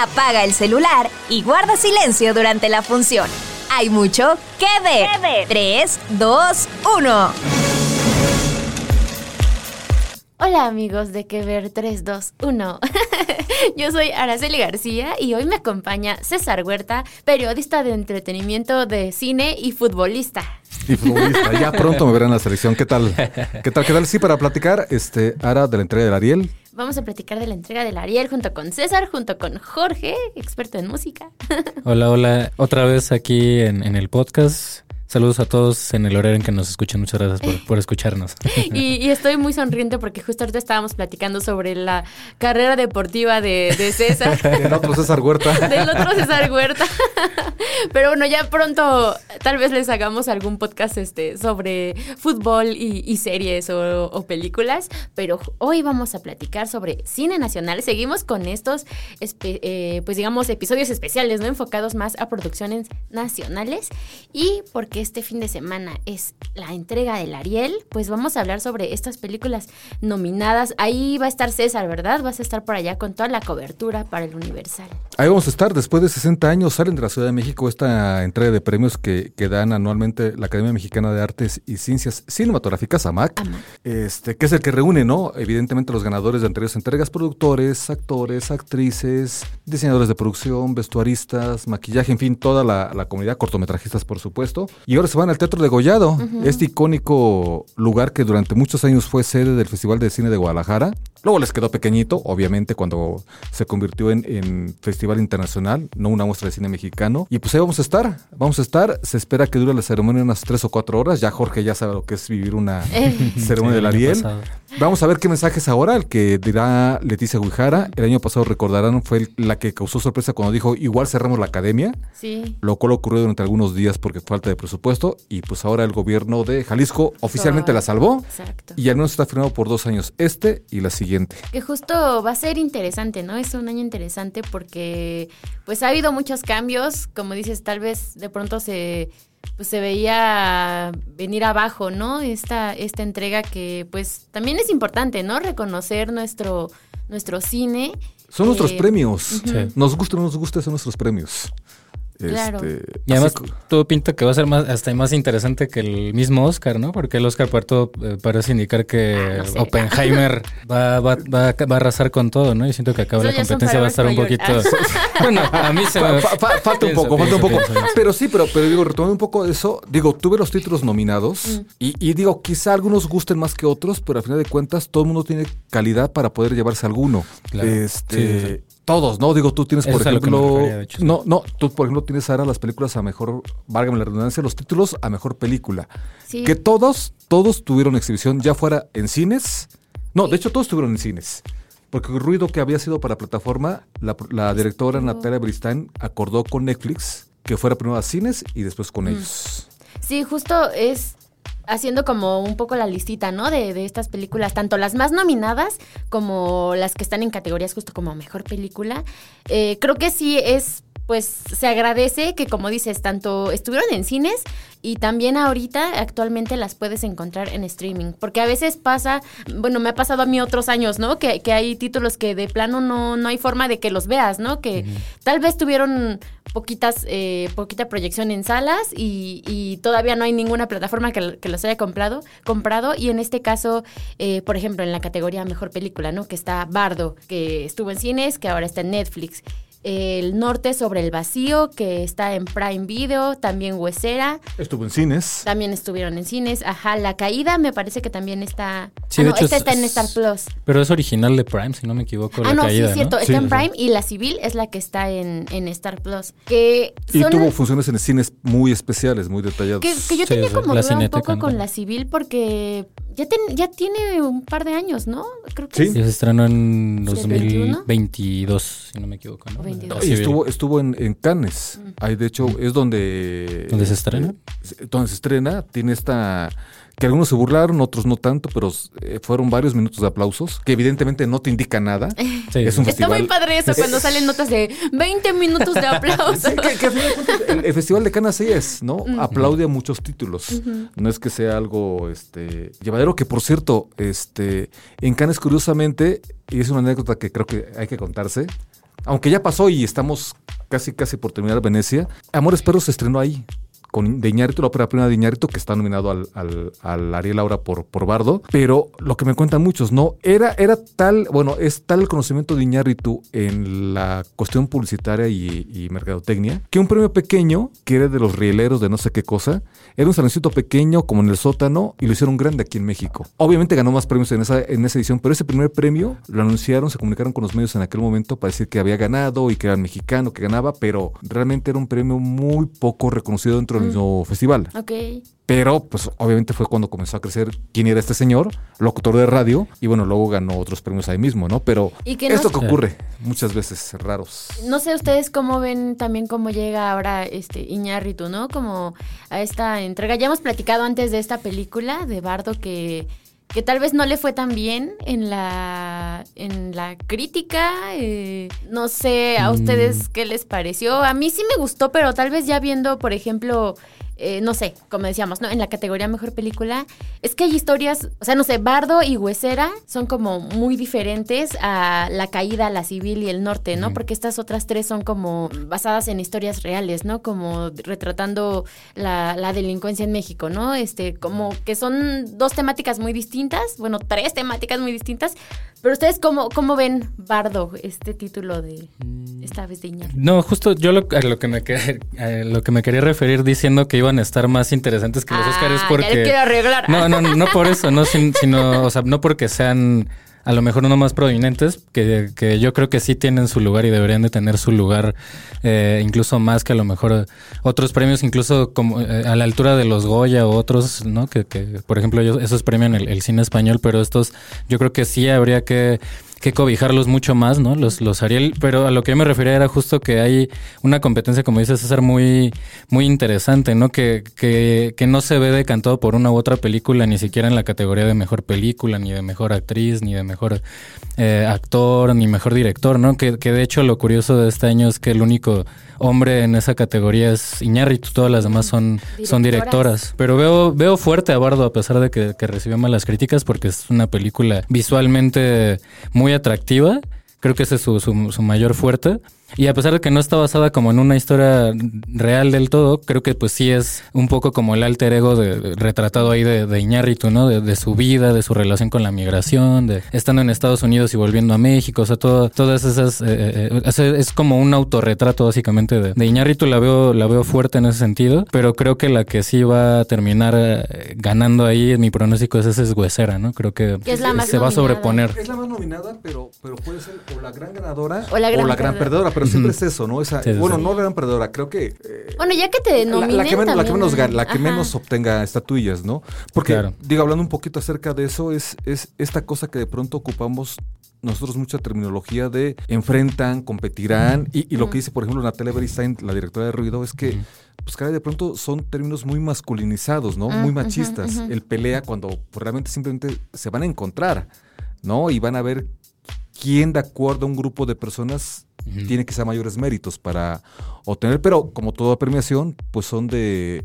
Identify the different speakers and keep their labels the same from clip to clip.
Speaker 1: Apaga el celular y guarda silencio durante la función. Hay mucho que ver. 3, 2, 1.
Speaker 2: Hola amigos de Que Ver 321. Yo soy Araceli García y hoy me acompaña César Huerta, periodista de entretenimiento de cine y futbolista.
Speaker 3: Y futbolista, ya pronto me verán en la selección. ¿Qué tal? ¿Qué tal? ¿Qué tal? Sí, para platicar, este, Ara, de la entrega del Ariel.
Speaker 2: Vamos a platicar de la entrega del Ariel junto con César, junto con Jorge, experto en música.
Speaker 4: Hola, hola. Otra vez aquí en, en el podcast. Saludos a todos en el horario en que nos escuchan. Muchas gracias por, por escucharnos.
Speaker 2: Y, y estoy muy sonriente porque justo ahorita estábamos platicando sobre la carrera deportiva de, de César.
Speaker 3: El otro César Huerta.
Speaker 2: Del otro César Huerta. Pero bueno, ya pronto tal vez les hagamos algún podcast este, sobre fútbol y, y series o, o películas. Pero hoy vamos a platicar sobre cine nacional. Seguimos con estos, eh, pues digamos, episodios especiales, ¿no? Enfocados más a producciones nacionales. Y porque este fin de semana es la entrega del Ariel, pues vamos a hablar sobre estas películas nominadas. Ahí va a estar César, ¿verdad? Vas a estar por allá con toda la cobertura para el Universal.
Speaker 3: Ahí vamos a estar. Después de 60 años salen de la Ciudad de México esta entrega de premios que, que dan anualmente la Academia Mexicana de Artes y Ciencias Cinematográficas, AMAC.
Speaker 2: AMAC.
Speaker 3: Este, que es el que reúne, ¿no? Evidentemente los ganadores de anteriores entregas, productores, actores, actrices, diseñadores de producción, vestuaristas, maquillaje, en fin, toda la, la comunidad, cortometrajistas, por supuesto. Y ahora se van al Teatro de Gollado, este icónico lugar que durante muchos años fue sede del Festival de Cine de Guadalajara. Luego les quedó pequeñito, obviamente, cuando se convirtió en, en festival internacional, no una muestra de cine mexicano. Y pues ahí vamos a estar, vamos a estar. Se espera que dure la ceremonia unas tres o cuatro horas. Ya Jorge ya sabe lo que es vivir una ceremonia del
Speaker 4: El año
Speaker 3: Ariel.
Speaker 4: pasado.
Speaker 3: Vamos a ver qué mensajes ahora, el que dirá Leticia Guijara. El año pasado, recordarán, fue la que causó sorpresa cuando dijo, igual cerramos la academia,
Speaker 2: Sí.
Speaker 3: lo cual ocurrió durante algunos días porque falta de presupuesto. Y pues ahora el gobierno de Jalisco oficialmente la salvó.
Speaker 2: Exacto.
Speaker 3: Y al menos está firmado por dos años, este y la siguiente.
Speaker 2: Que justo va a ser interesante, ¿no? Es un año interesante porque pues ha habido muchos cambios, como dices, tal vez de pronto se pues se veía venir abajo, ¿no? Esta esta entrega que pues también es importante, ¿no? Reconocer nuestro nuestro cine.
Speaker 3: Son nuestros
Speaker 2: Eh,
Speaker 3: premios.
Speaker 4: Sí.
Speaker 3: Nos gusta o no nos gusta, son nuestros premios.
Speaker 2: Claro.
Speaker 3: Este,
Speaker 4: Y además
Speaker 3: así
Speaker 4: todo pinta que va a ser más, hasta más interesante que el mismo Oscar, ¿no? Porque el Oscar Puerto eh, parece indicar que
Speaker 2: Ah, no sé.
Speaker 4: Oppenheimer va, va, va, va a arrasar con todo, ¿no? Y siento que acaba
Speaker 2: Eso
Speaker 4: la competencia va a estar un poquito... bueno, a mí se me...
Speaker 3: Fa- fa- falta un
Speaker 4: Pienso,
Speaker 3: poco, falta un poco.
Speaker 4: pienso.
Speaker 3: Pero sí, pero, pero digo, retomando un poco de eso, digo, tuve los títulos nominados y, y digo, quizá algunos gusten más que otros, pero al final de cuentas todo el mundo tiene calidad para poder llevarse alguno.
Speaker 4: Claro.
Speaker 3: Este,
Speaker 4: Sí, sí.
Speaker 3: Todos, ¿no? Digo, tú tienes,
Speaker 4: Eso
Speaker 3: por
Speaker 4: es a lo que me
Speaker 3: ejemplo.
Speaker 4: refería, de hecho, sí.
Speaker 3: no, no, tú, por ejemplo, tienes ahora las películas a mejor, válgame la redundancia, los títulos a mejor película.
Speaker 2: Sí.
Speaker 3: Que todos, todos tuvieron exhibición, ya fuera en cines. No, de hecho, todos estuvieron en cines. Porque el ruido que había sido para plataforma, la, la directora Natalia Bristain acordó con Netflix que fuera primero a cines y después con ellos.
Speaker 2: Sí, justo es haciendo como un poco la listita, ¿no? De, de estas películas, tanto las más nominadas como las que están en categorías justo como mejor película. Eh, creo que sí es, pues se agradece que como dices, tanto estuvieron en cines y también ahorita actualmente las puedes encontrar en streaming. Porque a veces pasa, bueno, me ha pasado a mí otros años, ¿no? Que, que hay títulos que de plano no, no hay forma de que los veas, ¿no? Que tal vez tuvieron poquitas, eh, poquita proyección en salas y, y todavía no hay ninguna plataforma que, que los haya comprado, comprado. Y en este caso, eh, por ejemplo, en la categoría Mejor Película, ¿no? Que está Bardo, que estuvo en cines, que ahora está en Netflix. El Norte sobre el Vacío, que está en Prime Video, también Huesera,
Speaker 3: Estuvo en cines.
Speaker 2: también estuvieron en cines. Ajá, La Caída me parece que también está...
Speaker 4: Sí,
Speaker 2: ah,
Speaker 4: de
Speaker 2: no,
Speaker 4: hecho
Speaker 2: esta
Speaker 4: es-
Speaker 2: está en Star Plus.
Speaker 4: Pero es original de Prime, si no me equivoco.
Speaker 2: Ah,
Speaker 4: la
Speaker 2: no,
Speaker 4: caída,
Speaker 2: sí, es cierto,
Speaker 4: ¿no?
Speaker 2: está
Speaker 3: Sí,
Speaker 2: en
Speaker 3: sí.
Speaker 2: Prime y La Civil es la que está en, en Star Plus. Que
Speaker 3: Y tuvo funciones en cines muy especiales, muy detalladas.
Speaker 2: Que, que yo
Speaker 4: Sí,
Speaker 2: tenía como duda un poco con la civil porque ya, ten- ya tiene un par de años, ¿no? Creo que
Speaker 3: Sí.
Speaker 2: es-
Speaker 4: Y se estrenó en
Speaker 2: ¿Sí, 21?
Speaker 4: 2022, si no me equivoco. ¿no?
Speaker 2: O 22.
Speaker 4: La
Speaker 3: Y estuvo, estuvo en, en Cannes. Ahí, de hecho, es donde...
Speaker 4: ¿Dónde se estrena?
Speaker 3: eh, Donde se estrena. Tiene esta... Que algunos se burlaron, otros no tanto, pero eh, fueron varios minutos de aplausos, que evidentemente no te indica nada.
Speaker 4: Sí,
Speaker 3: es un
Speaker 4: sí.
Speaker 2: Está muy padre eso cuando salen notas de 20 minutos de aplauso.
Speaker 3: Sí, que, que a fin de cuentas el, el Festival de Cannes así es, ¿no? Aplaude a muchos títulos. No es que sea algo este llevadero, que por cierto, este, en Cannes, curiosamente, y es una anécdota que creo que hay que contarse, aunque ya pasó y estamos casi casi por terminar Venecia, Amores Perros se estrenó ahí. Con de Iñárritu, la ópera prima de Iñárritu, que está nominado al, Ariel Laura por, por Bardo. Pero lo que me cuentan muchos, ¿no? Era, era tal, bueno, es tal el conocimiento de Iñárritu en la cuestión publicitaria y, y mercadotecnia, que un premio pequeño, que era de los rieleros de no sé qué cosa, era un saloncito pequeño como en el sótano y lo hicieron grande aquí en México. Obviamente ganó más premios en esa, en esa edición, pero ese primer premio lo anunciaron, se comunicaron con los medios en aquel momento para decir que había ganado y que era mexicano, que ganaba, pero realmente era un premio muy poco reconocido dentro del mismo festival.
Speaker 2: Ok.
Speaker 3: Pero, pues, obviamente fue cuando comenzó a crecer quién era este señor, locutor de radio, y bueno, luego ganó otros premios ahí mismo, ¿no? Pero
Speaker 2: Y que no
Speaker 3: esto que ocurre muchas veces raros.
Speaker 2: No sé ustedes cómo ven también cómo llega ahora este Iñárritu, ¿no? Como a esta entrega. Ya hemos platicado antes de esta película de Bardo que, que tal vez no le fue tan bien en la, en la crítica. eh, no sé a ustedes qué les pareció. A mí sí me gustó, pero tal vez ya viendo, por ejemplo, eh, no sé, como decíamos, ¿no? En la categoría Mejor Película, es que hay historias, o sea, no sé, Bardo y Huesera son como muy diferentes a La Caída, La Civil y El Norte, ¿no? Porque estas otras tres son como basadas en historias reales, ¿no? Como retratando la, la delincuencia en México, ¿no? Este, como que son dos temáticas muy distintas, bueno, tres temáticas muy distintas, pero ustedes cómo, cómo ven Bardo, este título de esta vez de?
Speaker 4: No, justo yo lo, a lo que me a lo que me quería referir diciendo que iban a estar más interesantes que los
Speaker 2: Ah,
Speaker 4: Oscars
Speaker 2: ya
Speaker 4: porque
Speaker 2: le quiero arreglar.
Speaker 4: No, no, no por eso, no sin- sino, o sea, no porque sean a lo mejor no más prominentes, que, que yo creo que sí tienen su lugar y deberían de tener su lugar, eh, incluso más que a lo mejor otros premios, incluso como eh, a la altura de los Goya o otros, ¿no? Que, que por ejemplo, ellos, esos premian el, el cine español, pero estos yo creo que sí habría que que cobijarlos mucho más, ¿no? Los, los Ariel, pero a lo que yo me refería era justo que hay una competencia, como dice César, muy, muy interesante, ¿no? Que, que, que no se ve decantado por una u otra película, ni siquiera en la categoría de mejor película, ni de mejor actriz, ni de mejor eh, actor, ni mejor director, ¿no? Que, que de hecho lo curioso de este año es que el único hombre en esa categoría es Iñárritu, todas las demás son, son
Speaker 2: Directoras.
Speaker 4: directoras. Pero veo, veo fuerte a Bardo a pesar de que, que recibió malas críticas porque es una película visualmente muy atractiva. Creo que ese es su, su, su mayor fuerte. Y a pesar de que no está basada como en una historia real del todo, creo que pues sí es un poco como el alter ego de, de- retratado ahí de, de Iñárritu, ¿no? De, de su vida, de su relación con la migración, de estando en Estados Unidos y volviendo a México, o sea, todo, todas esas... eh, eh, es, es como un autorretrato básicamente de, de Iñárritu, la veo, la veo fuerte en ese sentido, pero creo que la que sí va a terminar eh, ganando ahí, mi pronóstico es esa es Huesera, ¿no? Creo que,
Speaker 2: Que es la más
Speaker 4: se va a sobreponer.
Speaker 3: Es la más nominada, pero, pero puede ser o la gran ganadora
Speaker 2: O la gran
Speaker 3: perdedora.
Speaker 2: perdedora.
Speaker 3: Pero siempre es eso, ¿no? Esa,
Speaker 4: Sí, sí,
Speaker 3: bueno,
Speaker 4: sí.
Speaker 3: no la gran perdedora, creo que eh,
Speaker 2: Bueno, ya que te
Speaker 3: la,
Speaker 2: denominen
Speaker 3: la que, men- la que
Speaker 2: también,
Speaker 3: menos gana- la que
Speaker 2: ajá.
Speaker 3: menos obtenga estatuillas, ¿no? Porque,
Speaker 4: Claro.
Speaker 3: digo, hablando un poquito acerca de eso, es, es esta cosa que de pronto ocupamos nosotros mucha terminología de enfrentan, competirán, y, y lo que dice, por ejemplo, Natalia Beristain, la directora de Ruido, es que, pues, caray, de pronto son términos muy masculinizados, ¿no? Muy machistas. El pelea cuando pues, realmente simplemente se van a encontrar, ¿no? Y van a ver quién, de acuerdo a un grupo de personas, tiene quizá mayores méritos para obtener, pero como toda premiación, pues son de,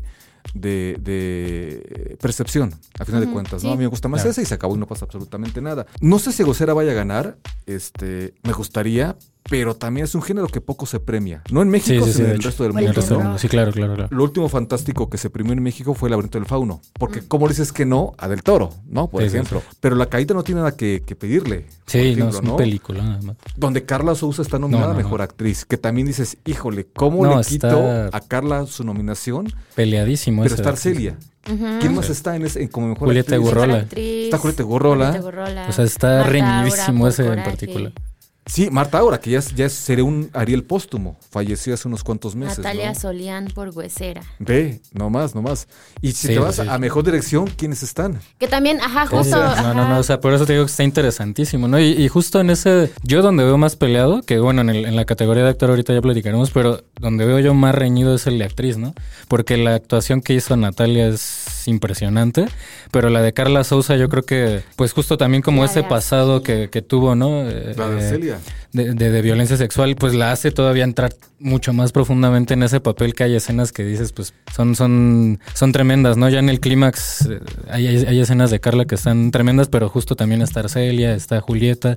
Speaker 3: de, de percepción, a final de cuentas, ¿no? A mí me gusta más
Speaker 4: Claro.
Speaker 3: esa y se acabó y no pasa absolutamente nada. No sé si Gocera vaya a ganar, este, me gustaría, pero también es un género que poco se premia. No en México,
Speaker 4: Sí, sí, sí,
Speaker 3: sino en el
Speaker 4: hecho.
Speaker 3: resto del mundo.
Speaker 2: resto del
Speaker 3: ¿no?
Speaker 2: mundo.
Speaker 4: Sí, claro, claro, claro.
Speaker 3: Lo último fantástico que se premió en México fue El laberinto del fauno. Porque, ¿cómo dices que no a Del Toro? ¿No? Por
Speaker 4: Sí, sí,
Speaker 3: ejemplo. Pero La caída no tiene nada que, que pedirle.
Speaker 4: Sí, no, es una película. nada más.
Speaker 3: Donde Carla Sousa está nominada
Speaker 4: No, no,
Speaker 3: a Mejor
Speaker 4: no.
Speaker 3: Actriz. Que también dices, híjole, ¿cómo
Speaker 4: No,
Speaker 3: le
Speaker 4: está-
Speaker 3: quito a Carla su nominación?
Speaker 4: Peleadísimo.
Speaker 3: Pero está Arcelia. ¿Quién más está en ese, en como Mejor
Speaker 4: Julieta
Speaker 3: Actriz?
Speaker 4: Gurrola.
Speaker 2: Actriz,
Speaker 3: Está Julieta Gurrola.
Speaker 2: Julieta Gurrola,
Speaker 4: O sea, está reñidísimo ese en particular.
Speaker 3: Sí, Marta Aura, que ya, ya sería un Ariel póstumo. Falleció hace unos cuantos meses.
Speaker 2: Natalia
Speaker 3: ¿no?
Speaker 2: Solián por Huesera.
Speaker 3: Ve, no más, no más. Y si
Speaker 4: Sí,
Speaker 3: te vas
Speaker 4: sí,
Speaker 3: a mejor dirección, ¿quiénes están?
Speaker 2: Que también, ajá, justo.
Speaker 4: sí. No, no, no, o sea, por eso te digo que está interesantísimo, ¿no? Y, y justo en ese, yo donde veo más peleado, que bueno, en, el- en la categoría de actor ahorita ya platicaremos, pero donde veo yo más reñido es el de actriz, ¿no? Porque la actuación que hizo Natalia es impresionante, pero la de Carla Souza yo creo que, pues justo también como
Speaker 2: La
Speaker 4: ese pasado que, que tuvo, ¿no? Eh,
Speaker 3: La de
Speaker 4: eh,
Speaker 3: Arcelia.
Speaker 4: De, de- de violencia sexual, pues la hace todavía entrar mucho más profundamente en ese papel que hay escenas que dices, pues son, son, son tremendas, ¿no? Ya en el clímax eh, hay, hay- escenas de Carla que están tremendas, pero justo también está Arcelia, está Julieta,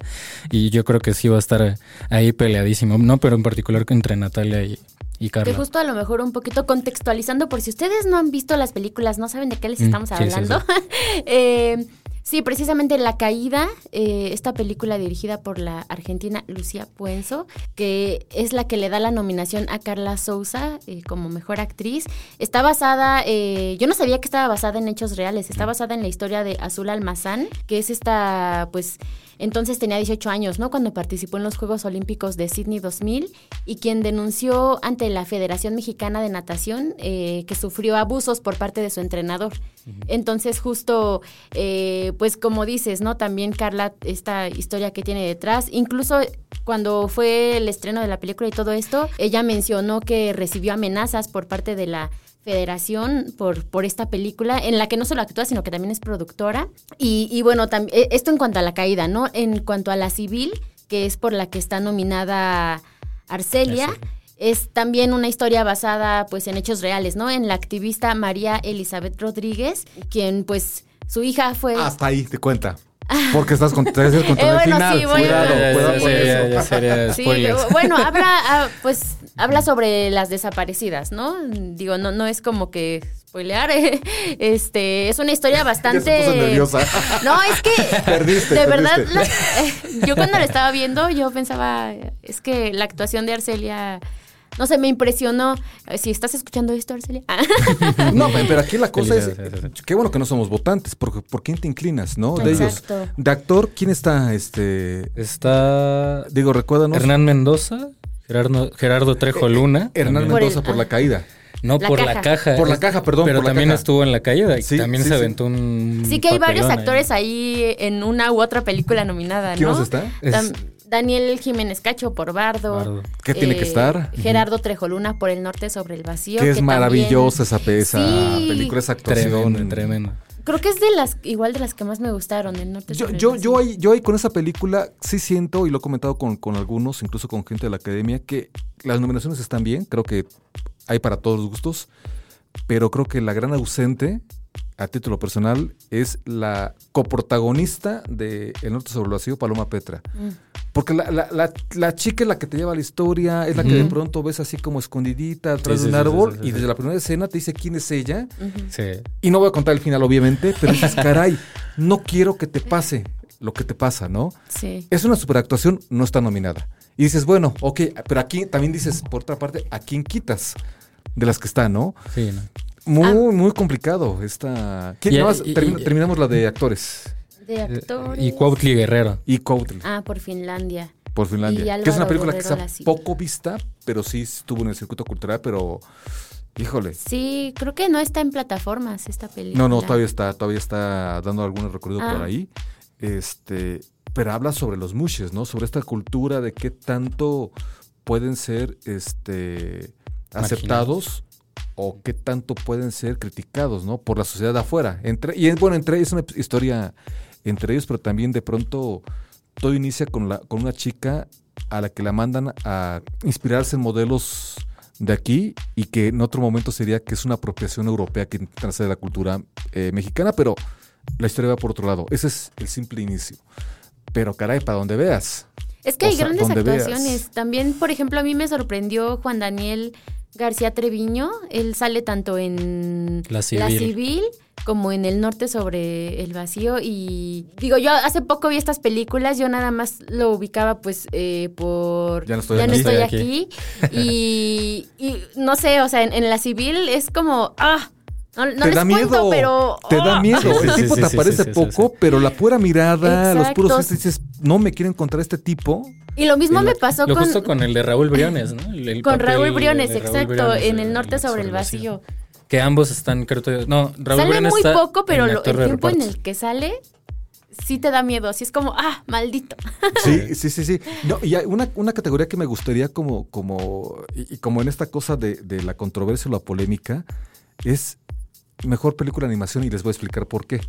Speaker 4: y yo creo que sí va a estar ahí peleadísimo, ¿no? Pero en particular entre Natalia y, y
Speaker 2: Que
Speaker 4: Carla.
Speaker 2: justo a lo mejor un poquito contextualizando, por si ustedes no han visto las películas, no saben de qué les
Speaker 4: Mm,
Speaker 2: estamos
Speaker 4: sí, sí,
Speaker 2: hablando. Eh, sí, precisamente La Caída, eh, esta película dirigida por la argentina Lucía Puenzo, que es la que le da la nominación a Carla Souza eh, como mejor actriz. Está basada, eh, yo no sabía que estaba basada en hechos reales, está basada en la historia de Azul Almazán, que es esta, pues, entonces tenía 18 años, ¿no? Cuando participó en los Juegos Olímpicos de Sydney 2000 y quien denunció ante la Federación Mexicana de Natación eh, que sufrió abusos por parte de su entrenador. Entonces, justo, eh, pues como dices, ¿no? También Carla, esta historia que tiene detrás, incluso cuando fue el estreno de la película y todo esto, ella mencionó que recibió amenazas por parte de la federación por, por esta película, en la que no solo actúa, sino que también es productora. Y, y bueno, eh, esto en cuanto a la caída, ¿no? En cuanto a la civil, que es por la que está nominada Arcelia.
Speaker 4: Arcelia.
Speaker 2: Es también una historia basada pues en hechos reales, ¿no? En la activista María Elizabeth Rodríguez, quien pues su hija fue...
Speaker 3: Hasta ahí te cuenta. Porque estás con, decías con
Speaker 2: Eh, bueno,
Speaker 3: el final.
Speaker 2: sí, bueno.
Speaker 3: Cuidado,
Speaker 4: Ya, ya,
Speaker 3: cuidado
Speaker 4: ya
Speaker 3: con eso.
Speaker 4: sería
Speaker 2: Sí, bueno, habla, ah, pues, habla sobre las desaparecidas, ¿no? Digo, no, no es como que spoilear, eh, este, es una historia bastante...
Speaker 3: Ya se puso nerviosa.
Speaker 2: No, es que
Speaker 3: Perdiste,
Speaker 2: de
Speaker 3: perdiste.
Speaker 2: verdad, la- eh, yo cuando lo estaba viendo, yo pensaba, es que la actuación de Arcelia, no sé, me impresionó. Eh, Si estás escuchando esto, Arcelia. Ah.
Speaker 3: No, pero aquí la cosa es,
Speaker 4: sí,
Speaker 3: qué bueno que no somos votantes, porque ¿por quién te inclinas, no? De
Speaker 2: Exacto.
Speaker 3: ellos. De actor, ¿quién está? Este,
Speaker 4: Está
Speaker 3: digo, recuérdanos.
Speaker 4: Hernán Mendoza, Gerardo, Gerardo Trejo Luna.
Speaker 3: Hernán
Speaker 4: también.
Speaker 2: Por el-
Speaker 3: Mendoza por la
Speaker 2: ah.
Speaker 3: caída.
Speaker 4: No,
Speaker 2: La
Speaker 4: por
Speaker 2: caja.
Speaker 4: la caja.
Speaker 3: Por la caja, perdón,
Speaker 4: Pero
Speaker 3: por la
Speaker 4: también
Speaker 3: caja.
Speaker 4: estuvo en la caída y
Speaker 3: Sí,
Speaker 4: también
Speaker 3: sí,
Speaker 4: se
Speaker 3: sí.
Speaker 4: aventó un.
Speaker 2: Sí que hay varios
Speaker 4: ahí.
Speaker 2: actores ahí en una u otra película nominada, ¿no?
Speaker 3: ¿Quién más está?
Speaker 2: Daniel Jiménez Cacho por Bardo.
Speaker 4: Bardo.
Speaker 3: ¿Qué tiene que estar?
Speaker 2: Gerardo Trejoluna por El Norte sobre el Vacío.
Speaker 3: Que es
Speaker 2: también-
Speaker 3: maravillosa esa,
Speaker 2: Sí.
Speaker 3: película, esa actuación.
Speaker 4: Tremendo, tremendo.
Speaker 2: Creo que es de las, igual de las que más me gustaron, El Norte
Speaker 3: Yo,
Speaker 2: sobre el
Speaker 3: yo,
Speaker 2: Vacío.
Speaker 3: yo, ahí, yo ahí con esa película sí siento, y lo he comentado con, con algunos, incluso con gente de la academia, que las nominaciones están bien, creo que hay para todos los gustos, pero creo que la gran ausente, a título personal, es la coprotagonista de El Norte sobre el Vacío, Paloma Petra.
Speaker 2: Mm.
Speaker 3: Porque la, la, la, la chica es la que te lleva la historia, es la que de pronto ves así como escondidita atrás
Speaker 4: Sí,
Speaker 3: de un
Speaker 4: sí,
Speaker 3: árbol,
Speaker 4: sí, sí,
Speaker 3: y
Speaker 4: sí.
Speaker 3: desde la primera escena te dice quién es ella.
Speaker 4: Sí.
Speaker 3: y no voy a contar el final, obviamente, pero dices, caray, no quiero que te pase lo que te pasa, ¿no?
Speaker 2: Sí.
Speaker 3: Es una superactuación, no está nominada. Y dices, bueno, ok, pero aquí también dices, por otra parte, ¿a quién quitas de las que están, no?
Speaker 4: Sí, ¿no?
Speaker 3: Muy, muy complicado esta... ¿Quién
Speaker 4: Y-
Speaker 3: nada más?
Speaker 4: y-
Speaker 3: termina-
Speaker 4: y-
Speaker 3: terminamos la de actores.
Speaker 2: De actores.
Speaker 4: Y Cuautli Guerrero.
Speaker 3: Y Cuautla,
Speaker 2: Ah, por Finlandia.
Speaker 3: por
Speaker 2: y
Speaker 3: Finlandia. Que es una película que está poco vista, pero sí estuvo en el circuito cultural, pero... Híjole.
Speaker 2: Sí, creo que no está en plataformas esta película.
Speaker 3: No, no, todavía está, todavía está dando algún recorrido por
Speaker 2: Ah.
Speaker 3: ahí. Este, pero habla sobre los mushes, ¿no? Sobre esta cultura de qué tanto pueden ser este aceptados o qué tanto pueden ser criticados, ¿no? Por la sociedad de afuera. Entre, y es bueno, entre ellos es una historia entre ellos, pero también de pronto todo inicia con la, con una chica a la que la mandan a inspirarse en modelos de aquí y que en otro momento sería que es una apropiación europea que intentan hacer de la cultura eh, mexicana, pero la historia va por otro lado. Ese es el simple inicio. Pero caray, para donde veas.
Speaker 2: Es que hay
Speaker 3: O sea,
Speaker 2: grandes
Speaker 3: veas.
Speaker 2: actuaciones. También, por ejemplo, a mí me sorprendió Juan Daniel García Treviño. Él sale tanto en
Speaker 4: La Civil.
Speaker 2: Como en El Norte sobre el vacío. Y digo, yo hace poco vi estas películas, yo nada más lo ubicaba pues eh, por
Speaker 3: Ya no estoy aquí.
Speaker 2: estoy
Speaker 4: Estoy
Speaker 2: aquí. Y, y no sé, o sea, en, en La Civil es como, ah, no, no
Speaker 3: te
Speaker 2: les
Speaker 3: da
Speaker 2: cuento,
Speaker 3: miedo.
Speaker 2: pero...
Speaker 3: te da
Speaker 2: ah.
Speaker 3: miedo. El tipo
Speaker 4: sí,
Speaker 3: te
Speaker 4: sí,
Speaker 3: aparece
Speaker 4: sí,
Speaker 3: poco, pero la pura mirada, los puros gestos, dices, no me quiero encontrar este tipo.
Speaker 2: Y lo mismo me pasó
Speaker 4: lo
Speaker 2: con...
Speaker 4: justo con el de Raúl Briones, ¿no? El- el
Speaker 2: Con Raúl Briones,
Speaker 4: Raúl
Speaker 2: exacto,
Speaker 4: Briones,
Speaker 2: en el norte sobre el vacío.
Speaker 4: Que ambos están, creo que. No, Raúl
Speaker 2: sale muy
Speaker 4: está
Speaker 2: poco, pero lo- el tiempo en el que sale sí te da miedo. Así es como, ah, maldito.
Speaker 3: Sí, sí, sí, sí. No, y hay una, una categoría que me gustaría como, como, y, y como en esta cosa de, de la controversia o la polémica, es mejor película de animación y les voy a explicar por qué.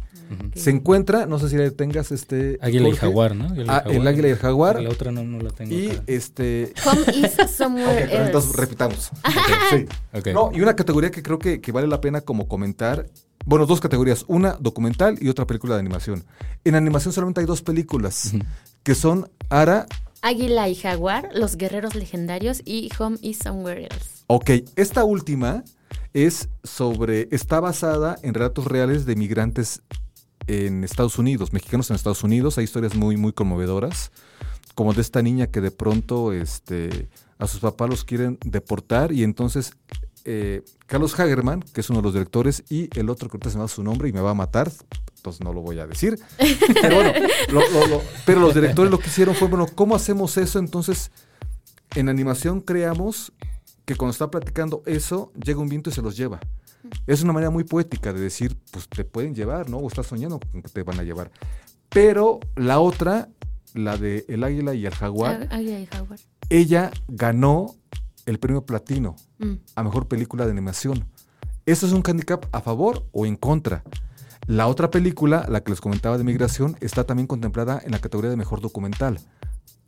Speaker 3: Se encuentra, no sé si la tengas este.
Speaker 4: Águila y Jaguar, ¿no?
Speaker 3: Ah, el águila y el jaguar.
Speaker 4: La otra no, no la tengo.
Speaker 3: Y
Speaker 4: acá.
Speaker 3: este.
Speaker 2: Home is somewhere
Speaker 3: entonces
Speaker 2: else.
Speaker 3: repitamos. Sí.
Speaker 4: Ok.
Speaker 3: No, y una categoría que creo que, que vale la pena como comentar. Bueno, dos categorías, una documental y otra película de animación. En animación solamente hay dos películas, que son Ara,
Speaker 2: Águila y Jaguar, Los Guerreros Legendarios y Home is somewhere else.
Speaker 3: Ok, esta última es sobre, está basada en relatos reales de migrantes en Estados Unidos, mexicanos en Estados Unidos, hay historias muy, muy conmovedoras, como de esta niña que de pronto este, a sus papás los quieren deportar y entonces eh, Carlos Hagerman, que es uno de los directores, y el otro que ahorita se me va su nombre y me va a matar, entonces no lo voy a decir. Pero bueno, lo- lo- lo- pero los directores lo que hicieron fue, bueno, ¿cómo hacemos eso? Entonces, en animación creamos que cuando está platicando eso, llega un viento y se los lleva. Es una manera muy poética de decir, pues te pueden llevar, ¿no? O estás soñando con que te van a llevar. Pero la otra, la de El Águila y el Jaguar,
Speaker 2: Á- Águila y Jaguar.
Speaker 3: ella ganó el premio platino
Speaker 2: Mm.
Speaker 3: a mejor película de animación. ¿Eso es un handicap a favor o en contra? La otra película, la que les comentaba de migración, está también contemplada en la categoría de mejor documental.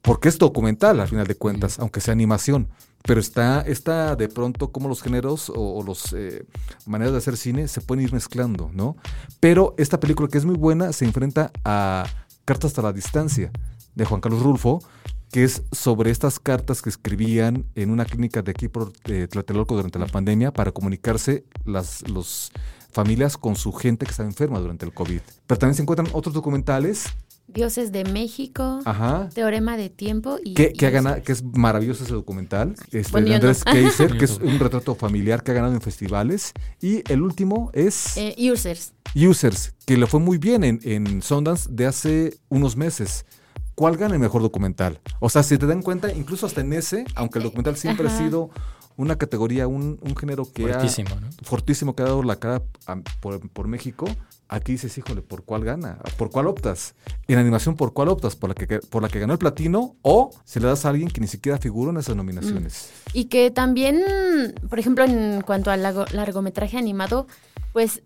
Speaker 3: Porque es documental, al final de cuentas, aunque sea animación. Pero está, está de pronto como los géneros o, o los eh, maneras de hacer cine se pueden ir mezclando, ¿no? Pero esta película que es muy buena se enfrenta a Cartas hasta la distancia de Juan Carlos Rulfo, que es sobre estas cartas que escribían en una clínica de aquí por eh, Tlatelolco durante la pandemia para comunicarse las los familias con su gente que estaba enferma durante el COVID. Pero también se encuentran otros documentales,
Speaker 2: Dioses de México,
Speaker 3: ajá,
Speaker 2: Teorema de Tiempo y...
Speaker 3: que, que, ha ganado, que es maravilloso ese documental, este,
Speaker 2: Bueno,
Speaker 3: de
Speaker 2: yo no.
Speaker 3: Andrés Kaiser, que es un retrato familiar que ha ganado en festivales. Y el último es
Speaker 2: Eh, Users.
Speaker 3: Users, que le fue muy bien en, en Sundance de hace unos meses. ¿Cuál gana el mejor documental? O sea, si te dan cuenta, incluso hasta en ese, aunque el documental siempre ha sido una categoría, un, un género que
Speaker 4: Fuertísimo,
Speaker 3: ha,
Speaker 4: ¿no?
Speaker 3: fortísimo que ha dado la cara a- por, por México, aquí dices, híjole, ¿por cuál gana? ¿Por cuál optas? En animación, ¿por cuál optas? ¿Por la que, por la que ganó el platino o se le das a alguien que ni siquiera figuró en esas nominaciones?
Speaker 2: Y que también, por ejemplo, en cuanto al largo- largometraje animado, pues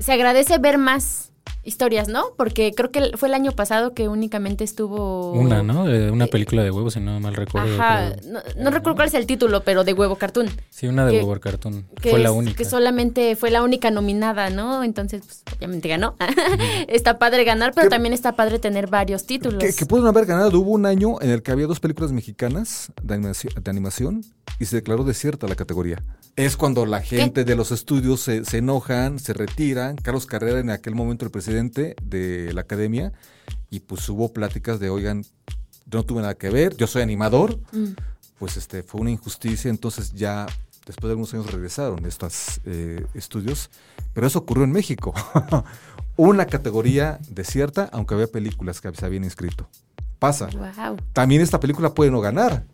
Speaker 2: se agradece ver más historias, ¿no? Porque creo que fue el año pasado que únicamente estuvo...
Speaker 4: Una, ¿no? De una película de huevos, si no mal recuerdo.
Speaker 2: Ajá,
Speaker 4: pero-
Speaker 2: no, no recuerdo cuál es el título, pero de Huevo Cartoon.
Speaker 4: Sí, una de
Speaker 2: que-
Speaker 4: huevo cartoon.
Speaker 2: Que
Speaker 4: Fue la única.
Speaker 2: Que solamente fue la única nominada, ¿no? Entonces, pues, obviamente ganó. está padre ganar, pero
Speaker 3: Que-
Speaker 2: también está padre tener varios títulos.
Speaker 3: Que, que pudieron haber ganado. Hubo un año en el que había dos películas mexicanas de animación, de animación y se declaró desierta la categoría. Es cuando la gente de los estudios se, se enojan, se retiran. Carlos Carrera, en aquel momento el presidente de la academia, y pues hubo pláticas de, oigan, yo no tuve nada que ver, yo soy animador.
Speaker 2: Mm.
Speaker 3: Pues este fue una injusticia, entonces ya después de algunos años regresaron estos eh, estudios, pero eso ocurrió en México. una categoría desierta, aunque había películas que se habían inscrito. Pasa.
Speaker 2: Wow.
Speaker 3: También esta película puede no ganar.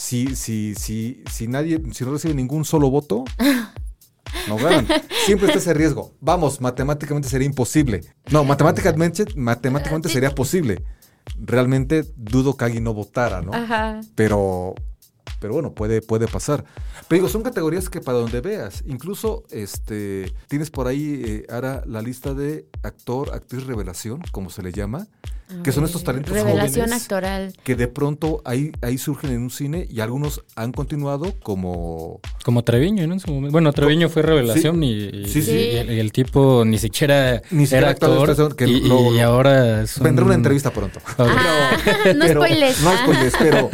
Speaker 3: Si, si, si, si nadie, si no recibe ningún solo voto, no ganan. Siempre está ese riesgo. Vamos, matemáticamente sería imposible. No, matemáticamente, matemáticamente sería posible. Realmente dudo que alguien no votara, ¿no?
Speaker 2: Ajá.
Speaker 3: Pero, pero bueno, puede, puede pasar. Pero digo, son categorías que para donde veas. Incluso este, tienes por ahí, eh, Ara, la lista de actor, actriz revelación, como se le llama. Que son estos talentos
Speaker 2: Revelación
Speaker 3: jóvenes
Speaker 2: actoral.
Speaker 3: que de pronto ahí, ahí surgen en un cine y algunos han continuado como...
Speaker 4: Como Treviño, ¿no? En su momento. Bueno, Treviño fue revelación y, y-
Speaker 3: Sí, sí.
Speaker 4: y el, y el tipo ni siquiera
Speaker 3: Ni siquiera
Speaker 4: era
Speaker 3: actor que
Speaker 4: y, ahora es
Speaker 3: Vendrá
Speaker 4: un-
Speaker 3: una entrevista pronto.
Speaker 2: Ah, no
Speaker 3: Pero-
Speaker 2: spoilers.
Speaker 3: No
Speaker 2: Ah.
Speaker 3: spoilers, pero,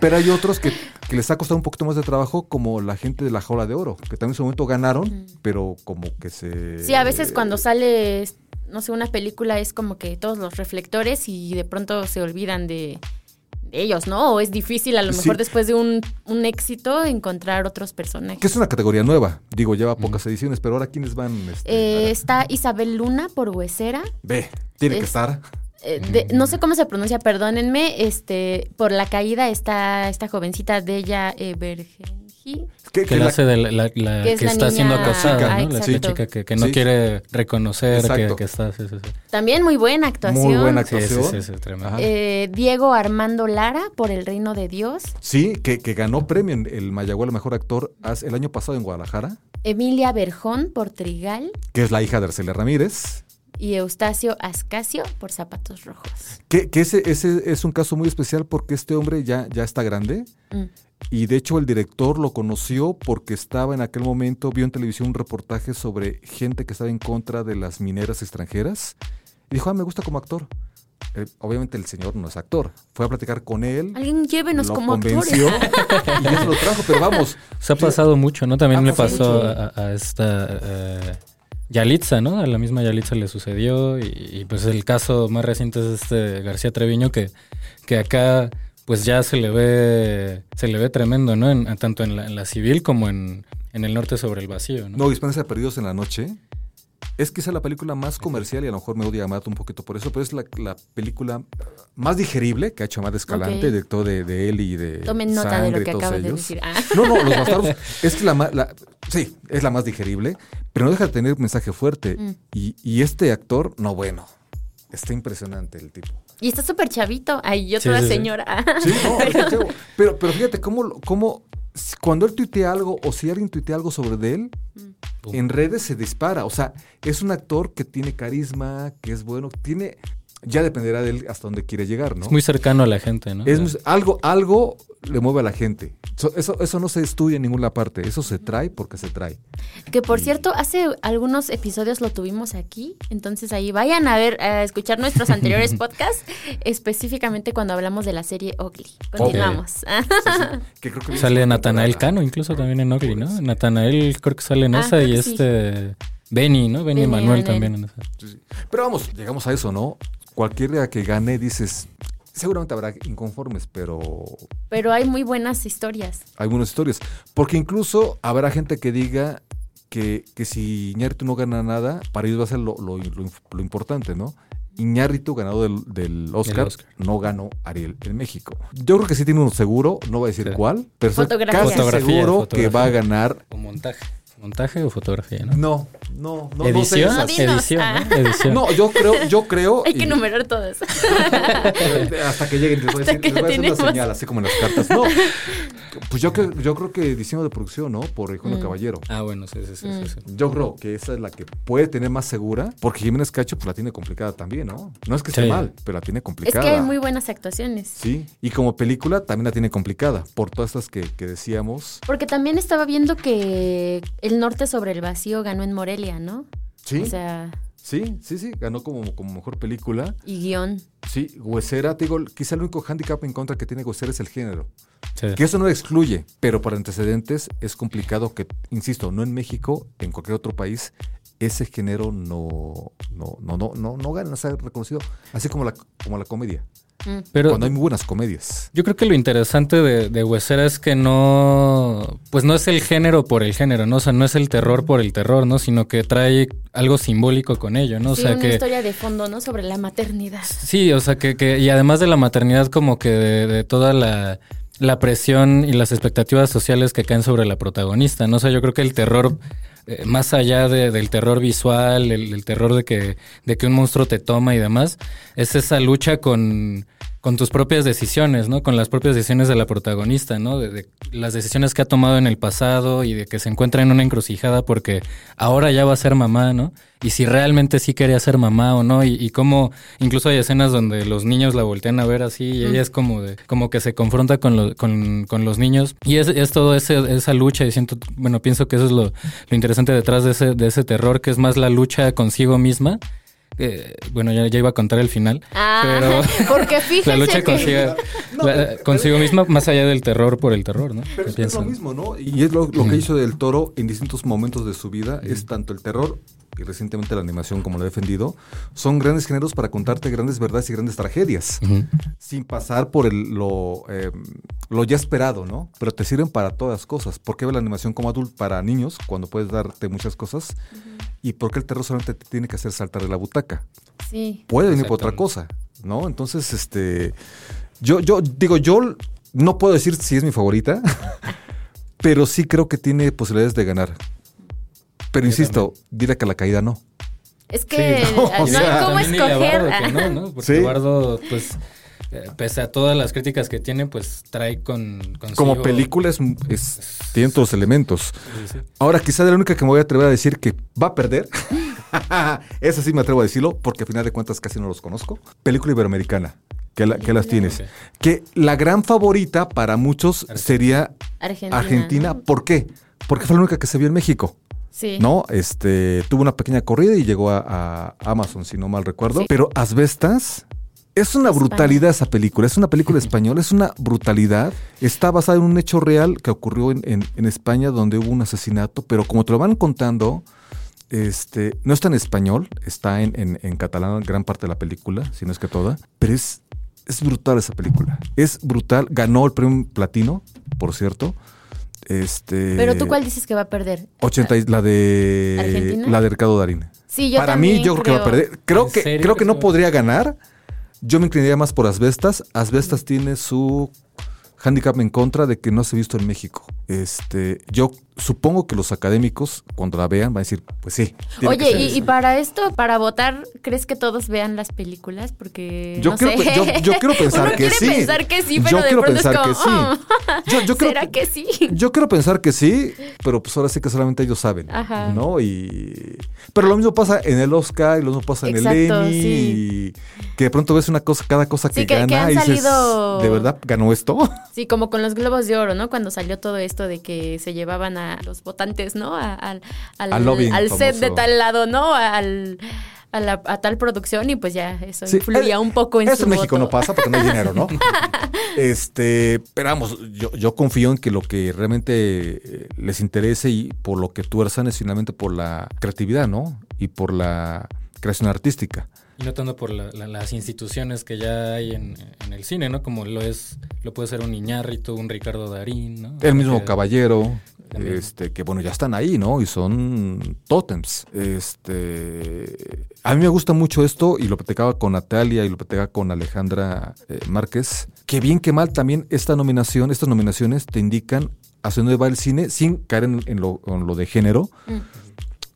Speaker 3: pero hay otros que, que les ha costado un poquito más de trabajo, como la gente de la Jaula de Oro, que también en su momento ganaron, pero como que se...
Speaker 2: Sí, a veces cuando sale, no sé, una película es como que todos los reflectores y de pronto se olvidan de, de ellos, ¿no? O es difícil a lo
Speaker 3: Sí.
Speaker 2: mejor después de un, un éxito encontrar otros personajes.
Speaker 3: Que es una categoría nueva. Digo, lleva pocas ediciones, pero ahora ¿quiénes van? este,
Speaker 2: Eh, está Isabel Luna por Huesera.
Speaker 3: Ve, tiene que
Speaker 2: es-
Speaker 3: estar.
Speaker 2: Eh, de- no sé cómo se pronuncia, perdónenme. Este, por la caída está esta jovencita de ella, eh, Bergenji.
Speaker 3: Que,
Speaker 4: Que
Speaker 3: que
Speaker 4: la hace de la, la- la
Speaker 2: Que
Speaker 4: que,
Speaker 2: es la
Speaker 4: está siendo
Speaker 2: niña-
Speaker 4: acosada,
Speaker 2: Ah,
Speaker 4: ¿no? La chica que, que no
Speaker 3: Sí.
Speaker 4: quiere reconocer que, está. Sí, sí, sí.
Speaker 2: También muy buena actuación.
Speaker 3: Muy buena
Speaker 4: Sí, sí,
Speaker 3: actuación.
Speaker 4: sí, sí, tremendo.
Speaker 3: Ajá.
Speaker 2: Eh, Diego Armando Lara por El Reino de Dios.
Speaker 3: Sí, que, que ganó premio en el Mayagüela Mejor Actor el año pasado en Guadalajara,
Speaker 2: Emilia Berjón por Trigal.
Speaker 3: que es la hija de Arcelia Ramírez.
Speaker 2: Y Eustacio Ascasio por Zapatos Rojos.
Speaker 3: Que, que ese, ese es un caso muy especial porque este hombre ya, ya está grande.
Speaker 2: Mm.
Speaker 3: Y de hecho el director lo conoció porque estaba en aquel momento, vio en televisión un reportaje sobre gente que estaba en contra de las mineras extranjeras. Y dijo, ah, me gusta como actor. Eh, obviamente el señor no es actor. Fue a platicar con él.
Speaker 2: Alguien llévenos
Speaker 3: lo
Speaker 2: como
Speaker 3: convenció
Speaker 2: actores.
Speaker 3: y eso lo trajo, pero vamos.
Speaker 4: Se ha pasado mucho, ¿no? También le pasó a esta eh, Yalitza, ¿no? A la misma Yalitza le sucedió. Y, y, pues el caso más reciente es este García Treviño, que, que acá pues ya se le ve, se le ve tremendo, ¿no? En- tanto en la, en la civil como en, en el norte sobre el vacío, ¿no?
Speaker 3: No, Dispensa de Perdidos en la Noche. Es quizá la película más comercial y a lo mejor me odia Amat un poquito por eso, pero es la, la película más digerible que ha hecho Amat Escalante,
Speaker 2: Ok.
Speaker 3: director de, de él y de
Speaker 2: Tomen nota de
Speaker 3: Sangre
Speaker 2: lo
Speaker 3: y
Speaker 2: que
Speaker 3: todos
Speaker 2: acabas de
Speaker 3: ellos.
Speaker 2: decir. Ah.
Speaker 3: No, no, Los Bastardos es la más, la- sí, es la más digerible, pero no deja de tener un mensaje fuerte.
Speaker 2: Mm.
Speaker 3: Y, y este actor, no, bueno, está impresionante el tipo.
Speaker 2: Y está súper chavito. Ay, yo
Speaker 4: Sí,
Speaker 2: toda
Speaker 4: sí,
Speaker 2: señora.
Speaker 3: Sí, no, chavo, pero, pero fíjate cómo, cómo cuando él tuitea algo o si alguien tuitea algo sobre de él, en redes se dispara. O sea, es un actor que tiene carisma, que es bueno, tiene. Ya dependerá de él hasta dónde quiere llegar, ¿no?
Speaker 4: Es muy cercano a la gente, ¿no?
Speaker 3: Es muy- algo, algo le mueve a la gente. So- eso, eso no se estudia en ninguna parte. Eso se trae porque se trae.
Speaker 2: Que por cierto, hace algunos episodios lo tuvimos aquí. Entonces ahí vayan a ver, a escuchar nuestros anteriores podcasts, específicamente cuando hablamos de la serie Ugly. Continuamos.
Speaker 3: Que creo que
Speaker 4: Sale Natanael. Cano, incluso también en Ugly, ¿no? Natanael creo que sale en
Speaker 2: Ah,
Speaker 4: esa y
Speaker 2: sí.
Speaker 4: este Benny, ¿no? Benny
Speaker 2: Benny Manuel
Speaker 4: también en esa.
Speaker 3: Sí, sí. Pero vamos, llegamos a eso, ¿no? Cualquiera que gane, dices, seguramente habrá inconformes, pero
Speaker 2: Pero hay muy buenas historias.
Speaker 3: hay buenas historias. Porque incluso habrá gente que diga que, que si Iñárritu no gana nada, para ellos va a ser lo, lo- lo inf- lo importante, ¿no? Iñárritu, ganador del, del Oscar,
Speaker 4: Oscar.
Speaker 3: no ganó Ariel en México. Yo creo que sí tiene uno seguro, no voy a decir
Speaker 4: Sí.
Speaker 3: cuál, pero
Speaker 2: Fotografía.
Speaker 3: casi
Speaker 4: Fotografía,
Speaker 3: seguro
Speaker 4: fotografía.
Speaker 3: que va a ganar.
Speaker 4: O montaje. Montaje o fotografía, ¿no?
Speaker 3: No, no, no. no sé
Speaker 4: Edición.
Speaker 2: No,
Speaker 4: edición,
Speaker 2: Ah.
Speaker 4: ¿no? Edición.
Speaker 3: No, yo creo, yo creo.
Speaker 2: Hay que
Speaker 3: y-
Speaker 2: numerar todas.
Speaker 3: Hasta que lleguen, les voy a decir,
Speaker 2: que
Speaker 3: les voy a hacer una señal, así como en las cartas. No, pues yo, creo- yo creo que diseño de producción, ¿no? Por Eugenio
Speaker 2: Mm.
Speaker 3: Caballero.
Speaker 4: Ah, bueno, sí, sí, sí, sí, sí.
Speaker 3: Yo creo que esa es la que puede tener más segura, porque Jiménez Cacho pues la tiene complicada también, ¿no? No es que esté
Speaker 4: Sí.
Speaker 3: mal, pero la tiene
Speaker 2: Es
Speaker 3: complicada.
Speaker 2: que hay muy buenas actuaciones.
Speaker 3: Sí, y como película también la tiene complicada, por todas estas que, que decíamos.
Speaker 2: Porque también estaba viendo que El Norte sobre el Vacío ganó en Morelia, ¿no?
Speaker 3: Sí,
Speaker 2: O sea,
Speaker 3: sí, sí, sí, ganó como, como mejor película.
Speaker 2: y guion.
Speaker 3: Sí, Huesera, te digo, quizá el único handicap en contra que tiene Huesera es el género.
Speaker 4: Sí.
Speaker 3: Que eso no excluye, pero para antecedentes es complicado que, insisto, no en México, en cualquier otro país, ese género no, no, no, no, no, no gana, no sea reconocido, así como la, como la comedia.
Speaker 2: Mm.
Speaker 4: Pero
Speaker 3: cuando hay muy buenas comedias.
Speaker 4: yo creo que lo interesante de, de Huesera es que no, pues no es el género por el género, ¿no? O sea, no es el terror por el terror, ¿no? Sino que trae algo simbólico con ello, ¿no? O
Speaker 2: sí,
Speaker 4: sea
Speaker 2: una
Speaker 4: que...
Speaker 2: historia de fondo, ¿no? Sobre la maternidad.
Speaker 4: Sí, o sea, que, que y además de la maternidad, como que de, de toda la, la presión y las expectativas sociales que caen sobre la protagonista, ¿no? O sea, yo creo que el terror, eh, más allá de- del terror visual, el, el terror de que, de que un monstruo te toma y demás, es esa lucha con, con tus propias decisiones, ¿no? Con las propias decisiones de la protagonista, ¿no? De, de las decisiones que ha tomado en el pasado y de que se encuentra en una encrucijada porque ahora ya va a ser mamá, ¿no? Y si realmente sí quería ser mamá o no, y, y cómo incluso hay escenas donde los niños la voltean a ver así y ella es como de, como que se confronta con, lo- con, con los niños. Y es, es todo ese, esa lucha, y siento, bueno, pienso que eso es lo, lo interesante detrás de ese, de ese terror, que es más la lucha consigo misma. Eh, bueno, ya, ya iba a contar el final.
Speaker 2: Ah,
Speaker 4: pero
Speaker 2: porque fíjense
Speaker 4: la lucha
Speaker 2: que-
Speaker 4: consigo, la- consigo misma, más allá del terror por el terror, ¿no?
Speaker 3: Pero es, lo mismo, ¿no? Y es lo, lo que hizo del toro en distintos momentos de su vida, es tanto el terror y recientemente la animación, como lo he defendido, son grandes géneros para contarte grandes verdades y grandes tragedias, sin pasar por el, lo, eh, lo ya esperado, ¿no? Pero te sirven para todas cosas. ¿Por qué ver la animación como adulto para niños, cuando puedes darte muchas cosas? ¿Y por qué el terror solamente te tiene que hacer saltar de la butaca?
Speaker 2: Sí.
Speaker 3: puede venir por otra cosa, ¿no? Entonces, este, yo, yo digo, yo no puedo decir si es mi favorita, pero sí creo que tiene posibilidades de ganar. Pero insisto, dile que la caída no.
Speaker 2: Es que
Speaker 4: Sí,
Speaker 2: no,
Speaker 3: o
Speaker 2: hay
Speaker 3: sea,
Speaker 2: cómo
Speaker 4: También a
Speaker 2: escoger.
Speaker 4: Bardo que no, ¿no? Porque
Speaker 3: Sí.
Speaker 4: Bardo, pues, eh, pese a todas las críticas que tiene, pues trae con consigo-
Speaker 3: Como película es, es- tiene todos los elementos.
Speaker 4: Sí, sí.
Speaker 3: Ahora, quizá de la única que me voy a atrever a decir que va a perder. Esa sí me atrevo a decirlo, porque al final de cuentas casi no los conozco. Película iberoamericana. ¿Qué, la- qué las tienes? Que la gran favorita para muchos sería
Speaker 2: Argentina.
Speaker 3: Argentina. ¿Por qué? Porque fue la única que se vio en México.
Speaker 2: Sí.
Speaker 3: ¿No? Este, tuvo una pequeña corrida y llegó a, a Amazon, si no mal recuerdo.
Speaker 2: Sí.
Speaker 3: Pero Asbestas es una
Speaker 2: España.
Speaker 3: brutalidad esa película. Es una película española, es una brutalidad. Está basada en un hecho real que ocurrió en, en- en España donde hubo un asesinato, pero como te lo van contando, este, no está en español, está en, en- en catalán gran parte de la película, si no es que toda, pero es, es brutal esa película. Es brutal. Ganó el premio platino, por cierto. Este,
Speaker 2: Pero tú cuál dices que va a perder?
Speaker 3: 80 y- la de
Speaker 2: ¿Argentina?
Speaker 3: la de Ricardo Darín.
Speaker 2: Sí, yo
Speaker 3: Para mí yo creo que va a perder. Creo
Speaker 4: ¿En
Speaker 3: que
Speaker 4: serio
Speaker 3: creo que no podría ganar. Yo me inclinaría más por Asbestas. Asbestas tiene su handicap en contra de que no se ha visto en México. Este, yo supongo que los académicos cuando la vean van a decir, pues sí. que
Speaker 2: Oye, y, para esto, para votar, ¿crees que todos vean las películas? Porque
Speaker 3: yo
Speaker 2: no
Speaker 3: quiero,
Speaker 2: sé.
Speaker 3: yo, yo quiero pensar
Speaker 2: Uno
Speaker 3: que sí.
Speaker 2: pensar que sí, pero
Speaker 3: yo
Speaker 2: de
Speaker 3: quiero
Speaker 2: pronto
Speaker 3: pensar
Speaker 2: es
Speaker 3: que
Speaker 2: como,
Speaker 3: sí. Yo, yo creo
Speaker 2: ¿Será que sí?
Speaker 3: Yo quiero pensar que sí, pero pues ahora sí que solamente ellos saben,
Speaker 2: Ajá.
Speaker 3: ¿no? Y pero lo mismo pasa en el Oscar y lo mismo pasa en
Speaker 2: Exacto,
Speaker 3: el Emmy
Speaker 2: sí.
Speaker 3: y que de pronto ves una cosa, cada cosa que
Speaker 2: Sí, que- que
Speaker 3: gana
Speaker 2: han
Speaker 3: y dices,
Speaker 2: salido-
Speaker 3: ¿de verdad ganó esto?
Speaker 2: Sí, como con los Globos de Oro, ¿no? Cuando salió todo esto de que se llevaban a los votantes, ¿no? A- al al,
Speaker 3: Al lobbying
Speaker 2: al set de tal lado, ¿no? Al, a, la- a tal producción y pues ya eso
Speaker 3: Sí,
Speaker 2: influía
Speaker 3: eh,
Speaker 2: un poco en
Speaker 3: Eso
Speaker 2: su
Speaker 3: en México
Speaker 2: voto.
Speaker 3: no pasa porque no hay dinero, ¿no? este, pero vamos, yo, yo confío en que lo que realmente eh, les interese y por lo que tuerzan es finalmente por la creatividad, ¿no? Y por la creación artística.
Speaker 4: Y no tanto por la- la- las instituciones que ya hay en, en el cine, ¿no? Como lo es, lo puede ser un Iñárritu, un Ricardo Darín, ¿no?
Speaker 3: El mismo
Speaker 4: Que-
Speaker 3: caballero,
Speaker 4: También.
Speaker 3: este, que bueno, ya están ahí, ¿no? Y son tótems. Este, a mí me gusta mucho esto y lo platicaba con Natalia y lo platicaba con Alejandra eh, Márquez. Que bien que mal también esta nominación, estas nominaciones te indican hacia dónde va el cine sin caer en, en lo, en lo de género.
Speaker 2: Mm.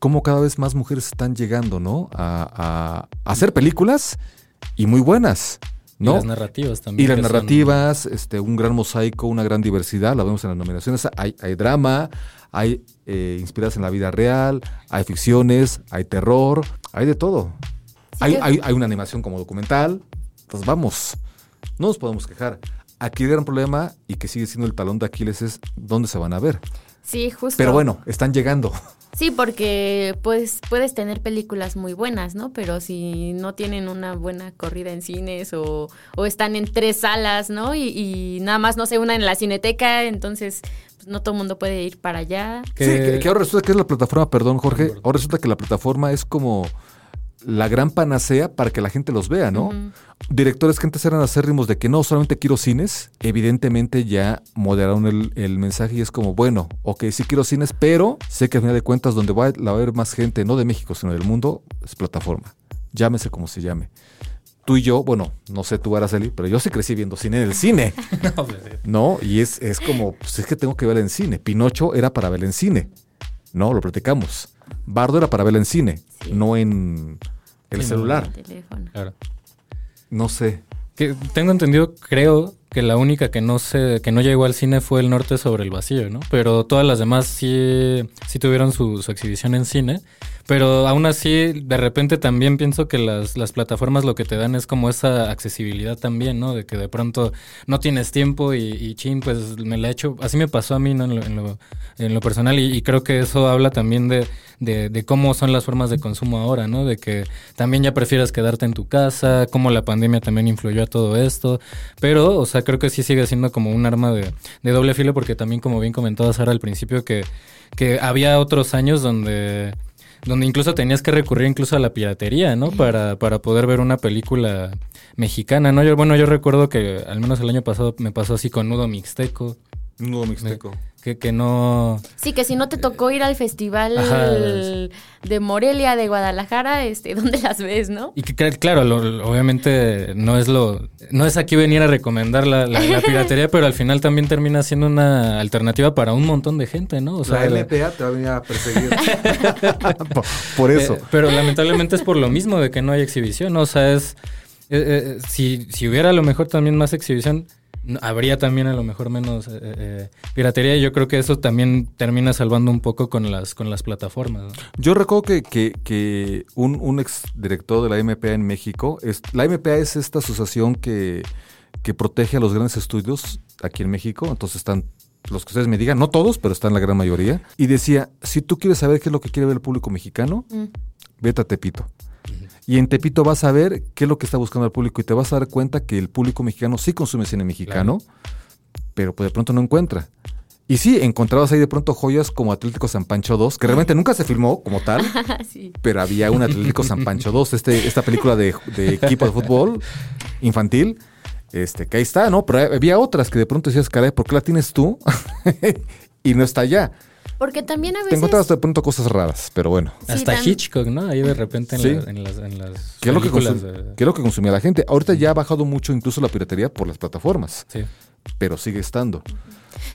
Speaker 3: Cómo cada vez más mujeres están llegando, ¿no? A, a- a hacer películas y muy buenas,
Speaker 4: Y
Speaker 3: ¿no?
Speaker 4: las narrativas también.
Speaker 3: Y las
Speaker 4: son-
Speaker 3: narrativas, este, un gran mosaico, una gran diversidad, la vemos en las nominaciones. Hay, hay drama, hay eh, inspiradas en la vida real, hay ficciones, hay terror, hay de todo. hay, hay, hay una animación como documental. Pues vamos, no nos podemos quejar. Aquí el gran problema, y que sigue siendo el talón de Aquiles, es dónde se van a ver.
Speaker 2: Sí, justo.
Speaker 3: Pero bueno, están llegando.
Speaker 2: Sí, porque pues puedes tener películas muy buenas, ¿no? Pero si no tienen una buena corrida en cines o, o están en tres salas, ¿no? Y, y nada más no sé, una en la cineteca, entonces pues, no todo el mundo puede ir para allá.
Speaker 4: Que-
Speaker 3: Sí, que, que ahora resulta que es la plataforma, perdón Jorge, ahora resulta que la plataforma es como la gran panacea para que la gente los vea, ¿no? Directores que antes eran acérrimos de que no, solamente quiero cines, evidentemente ya moderaron el, el mensaje y es como, bueno, ok, sí quiero cines, pero sé que al final de cuentas donde va, la va a haber más gente, no de México, sino del mundo, es plataforma. Llámese como se llame. Tú y yo, bueno, no sé tú, Araceli, pero yo sí crecí viendo cine en el cine.
Speaker 4: No, pues.
Speaker 3: ¿no? Y es, es como, pues es que tengo que verla en cine. Pinocho era para verla en cine, ¿no? Lo platicamos. Bardo era para verla en cine,
Speaker 2: Sí.
Speaker 3: no en el
Speaker 4: Sí,
Speaker 3: celular.
Speaker 2: El teléfono.
Speaker 4: Claro.
Speaker 3: No sé.
Speaker 4: Que tengo entendido, creo que la única que no se, que no llegó al cine fue El Norte sobre el Vacío, ¿no? Pero todas las demás sí, sí tuvieron su, su exhibición en cine. Pero aún así, de repente también pienso que las, las plataformas lo que te dan es como esa accesibilidad también, ¿no? De que de pronto no tienes tiempo y, y chin, pues me la he hecho. Así me pasó a mí, ¿no? En lo, en lo, en lo personal. Y, y, creo que eso habla también de, de, de, cómo son las formas de consumo ahora, ¿no? De que también ya prefieras quedarte en tu casa, cómo la pandemia también influyó a todo esto. Pero, o sea, creo que sí sigue siendo como un arma de, de doble filo, porque también, como bien comentaba Sara al principio, que, que había otros años donde donde incluso tenías que recurrir incluso a la piratería, ¿no? Para, para poder ver una película mexicana, ¿no? Yo, bueno, yo recuerdo que al menos el año pasado me pasó así con Nudo Mixteco.
Speaker 3: Nudo Mixteco.
Speaker 4: Que, que no...
Speaker 2: Sí, que si no te tocó ir al festival Ajá. de Morelia, de Guadalajara, este, ¿dónde las ves, no?
Speaker 4: Y que claro, lo, obviamente no es lo... No es aquí venir a recomendar la, la, la, piratería, pero al final también termina siendo una alternativa para un montón de gente, ¿no?
Speaker 3: O sea, la MPA te va a venir a perseguir. por, por, eso.
Speaker 4: Eh, pero lamentablemente es por lo mismo de que no hay exhibición, ¿no? O sea, es... Eh, eh, si, si hubiera a lo mejor también más exhibición habría también a lo mejor menos eh, eh, piratería y yo creo que eso también termina salvando un poco con las con las plataformas. ¿no?
Speaker 3: Yo recuerdo que, que, que un, un ex director de la MPA en México, es, la MPA es esta asociación que, que protege a los grandes estudios aquí en México, entonces están los que ustedes me digan, no todos, pero están la gran mayoría, y decía, si tú quieres saber qué es lo que quiere ver el público mexicano, mm. vete a Tepito. Y en Tepito vas a ver qué es lo que está buscando el público y te vas a dar cuenta que el público mexicano sí consume cine mexicano, claro. pero pues de pronto no encuentra. Y sí, encontrabas ahí de pronto joyas como Atlético San Pancho 2, que realmente nunca se filmó como tal, sí. pero había un Atlético San Pancho 2, este, esta película de, de equipo de fútbol infantil, este, que ahí está, ¿no? Pero había otras que de pronto decías, caray, ¿por qué la tienes tú? y no está allá.
Speaker 2: Porque también a veces...
Speaker 3: Te encuentras de pronto cosas raras, pero bueno.
Speaker 4: Sí, Hasta también. Hitchcock, ¿no? Ahí de repente en, sí. la, en las, en las
Speaker 3: ¿Qué, es lo que consum... de... ¿Qué es lo que consumía la gente? Ahorita ya ha bajado mucho incluso la piratería por las plataformas.
Speaker 4: Sí.
Speaker 3: Pero sigue estando.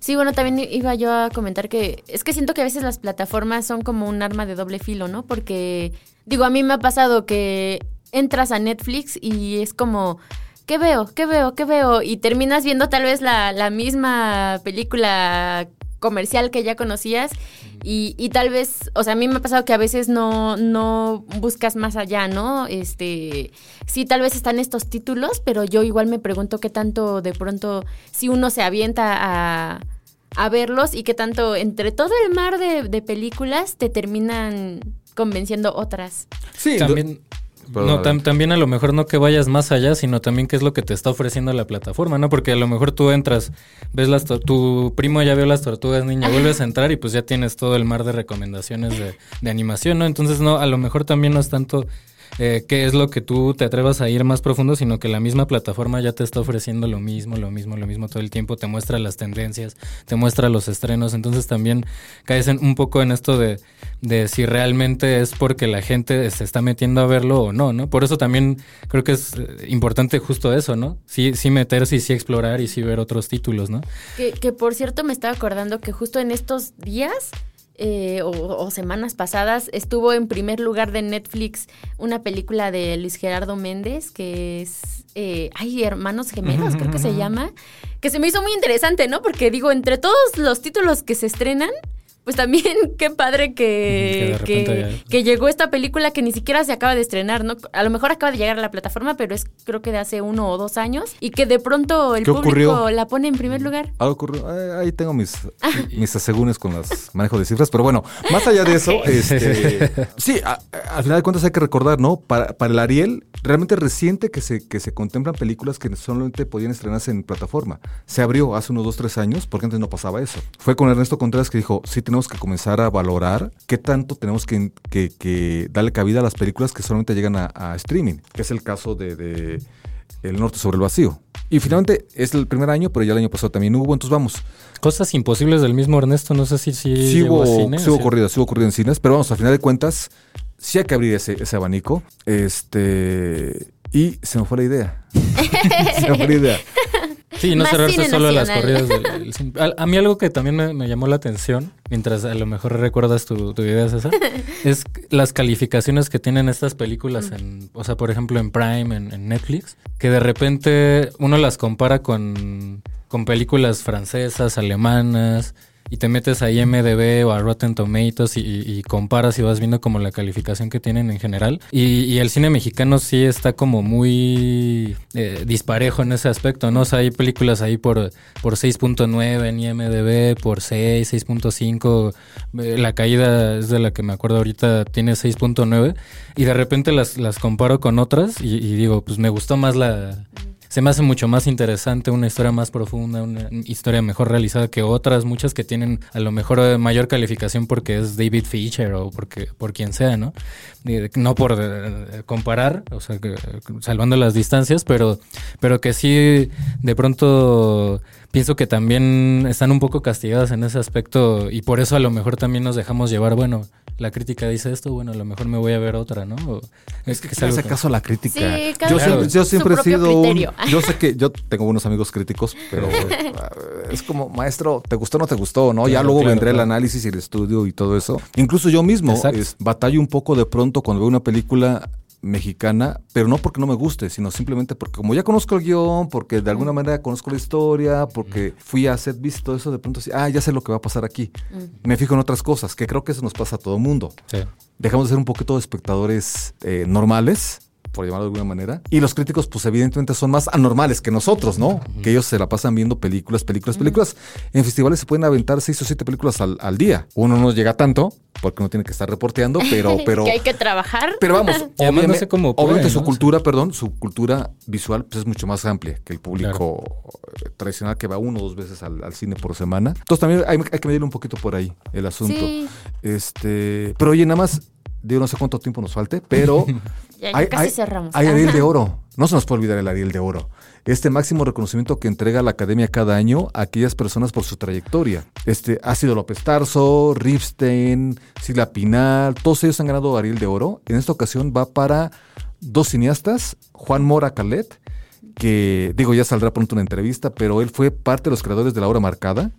Speaker 2: Sí, bueno, también iba yo a comentar que es que siento que a veces las plataformas son como un arma de doble filo, ¿no? Porque, digo, a mí me ha pasado que entras a Netflix y es como... ¿Qué veo? ¿Qué veo? ¿Qué veo? Y terminas viendo tal vez la, la misma película comercial que ya conocías y, y, tal vez, o sea, a mí me ha pasado que a veces no, no buscas más allá, ¿no? Este, sí, tal vez están estos títulos, pero yo igual me pregunto qué tanto de pronto, si uno se avienta a, a verlos y qué tanto entre todo el mar de, de películas te terminan convenciendo otras.
Speaker 3: Sí,
Speaker 4: también... No, tam también a lo mejor no que vayas más allá, sino también qué es lo que te está ofreciendo la plataforma, ¿no? Porque a lo mejor tú entras, ves las tu primo ya vio las tortugas niña, vuelves a entrar y pues ya tienes todo el mar de recomendaciones de, de animación, ¿no? Entonces no, a lo mejor también no es tanto eh, qué es lo que tú te atrevas a ir más profundo, sino que la misma plataforma ya te está ofreciendo lo mismo, lo mismo, lo mismo todo el tiempo, te muestra las tendencias, te muestra los estrenos, entonces también caes en, un poco en esto de, de si realmente es porque la gente se está metiendo a verlo o no, ¿no? Por eso también creo que es eh, importante justo eso, ¿no? Sí, sí meterse y sí explorar y sí ver otros títulos, ¿no?
Speaker 2: Que, que por cierto me estaba acordando que justo en estos días eh, o, o, semanas pasadas estuvo en primer lugar de Netflix una película de Luis Gerardo Méndez que es eh, ay hermanos gemelos creo que se llama que se me hizo muy interesante no porque digo entre todos los títulos que se estrenan pues también qué padre que, que, que, que, llegó esta película que ni siquiera se acaba de estrenar, ¿no? A lo mejor acaba de llegar a la plataforma, pero es creo que de hace uno o dos años y que de pronto el público ocurrió? la pone en primer lugar.
Speaker 3: Ah, ocurrió. Ahí tengo mis, mis asegúnes con los manejos de cifras, pero bueno, más allá de eso, este, sí, a, al final de cuentas hay que recordar, ¿no? Para, para el Ariel, realmente reciente que se, que se contemplan películas que solamente podían estrenarse en plataforma. Se abrió hace unos dos, tres años, porque antes no pasaba eso. Fue con Ernesto Contreras que dijo, sí tenemos que comenzar a valorar qué tanto tenemos que, que, que darle cabida a las películas que solamente llegan a, a streaming, que es el caso de, de, El Norte sobre el Vacío. Y finalmente es el primer año, pero ya el año pasado también hubo, entonces vamos.
Speaker 4: Cosas imposibles del mismo Ernesto, no sé si, si
Speaker 3: sí hubo, cine, sí hubo corridas, sí hubo corridas en cines, pero vamos, a final de cuentas, sí hay que abrir ese, ese abanico. Este. Y se me fue la idea. se me fue la idea.
Speaker 4: Sí, no cerrarse solo a las corridas del. A, a mí algo que también me, me llamó la atención, mientras a lo mejor recuerdas tu, tu idea, César, es las calificaciones que tienen estas películas en, o sea, por ejemplo, en Prime, en, en Netflix, que de repente uno las compara con, con películas francesas, alemanas, y te metes a IMDB o a Rotten Tomatoes y, comparas y vas viendo como la calificación que tienen en general. Y, el cine mexicano sí está como muy eh, disparejo en ese aspecto, ¿no? O sea, hay películas ahí por, por 6.9 en IMDB, por 6, 6.5. eh, La caída es de la que me acuerdo ahorita, tiene 6.9. Y de repente las, las comparo con otras y digo, pues me gustó más la... Se me hace mucho más interesante, una historia más profunda, una historia mejor realizada que otras, muchas que tienen a lo mejor eh, mayor calificación porque es David Fincher o porque por quien sea, ¿no? No por eh, comparar, o sea, salvando las distancias, pero, pero que sí de pronto pienso que también están un poco castigadas en ese aspecto y por eso a lo mejor también nos dejamos llevar, bueno, la crítica dice esto, bueno, a lo mejor me voy a ver otra, ¿no? O-
Speaker 3: Es que hace
Speaker 4: que-
Speaker 3: caso a la crítica.
Speaker 2: Sí, cada
Speaker 3: yo siempre, yo siempre he sido un-. Yo sé que yo tengo buenos amigos críticos, pero eh, es como, maestro, ¿te gustó o no te gustó? ¿no? ya
Speaker 4: Claro,
Speaker 3: luego
Speaker 4: claro,
Speaker 3: vendrá el análisis y el estudio y todo eso. Incluso yo mismo es, batallo un poco de pronto cuando veo una película mexicana, pero no porque no me guste, sino simplemente porque como ya conozco el guion, porque de alguna manera conozco la historia, porque fui a set visto eso, de pronto así, ah, ya sé lo que va a pasar aquí. Me fijo en otras cosas, que creo que eso nos pasa a todo mundo
Speaker 4: Sí.
Speaker 3: dejamos de ser un poquito de espectadores eh, normales, por llamarlo de alguna manera. Y los críticos, pues evidentemente son más anormales que nosotros, ¿no? Que ellos se la pasan viendo películas, películas, películas. En festivales se pueden aventar seis o siete películas al, al día. Uno no llega tanto, porque no tiene que estar reporteando, pero, pero.
Speaker 2: que hay que trabajar.
Speaker 3: Pero vamos, obviamente,
Speaker 4: sé cómo puede,
Speaker 3: obviamente su cultura, perdón, su cultura visual pues, es mucho más amplia que el público tradicional que va uno o dos veces al, al cine por semana. Entonces también hay, hay que medirle un poquito por ahí el asunto.
Speaker 2: Sí.
Speaker 3: Este, pero oye, nada más, digo, no sé cuánto tiempo nos falte, pero
Speaker 2: Ya, ya casi cerramos.
Speaker 3: Hay Ariel de Oro. No se nos puede olvidar el Ariel de Oro. Este máximo reconocimiento que entrega la Academia cada año a aquellas personas por su trayectoria. Este, ha sido López Tarso, Ripstein, Sila Pinal, todos ellos han ganado Ariel de Oro. En esta ocasión va para dos cineastas, Juan Mora Calet, que digo ya saldrá pronto una entrevista, pero él fue parte de los creadores de la obra marcada.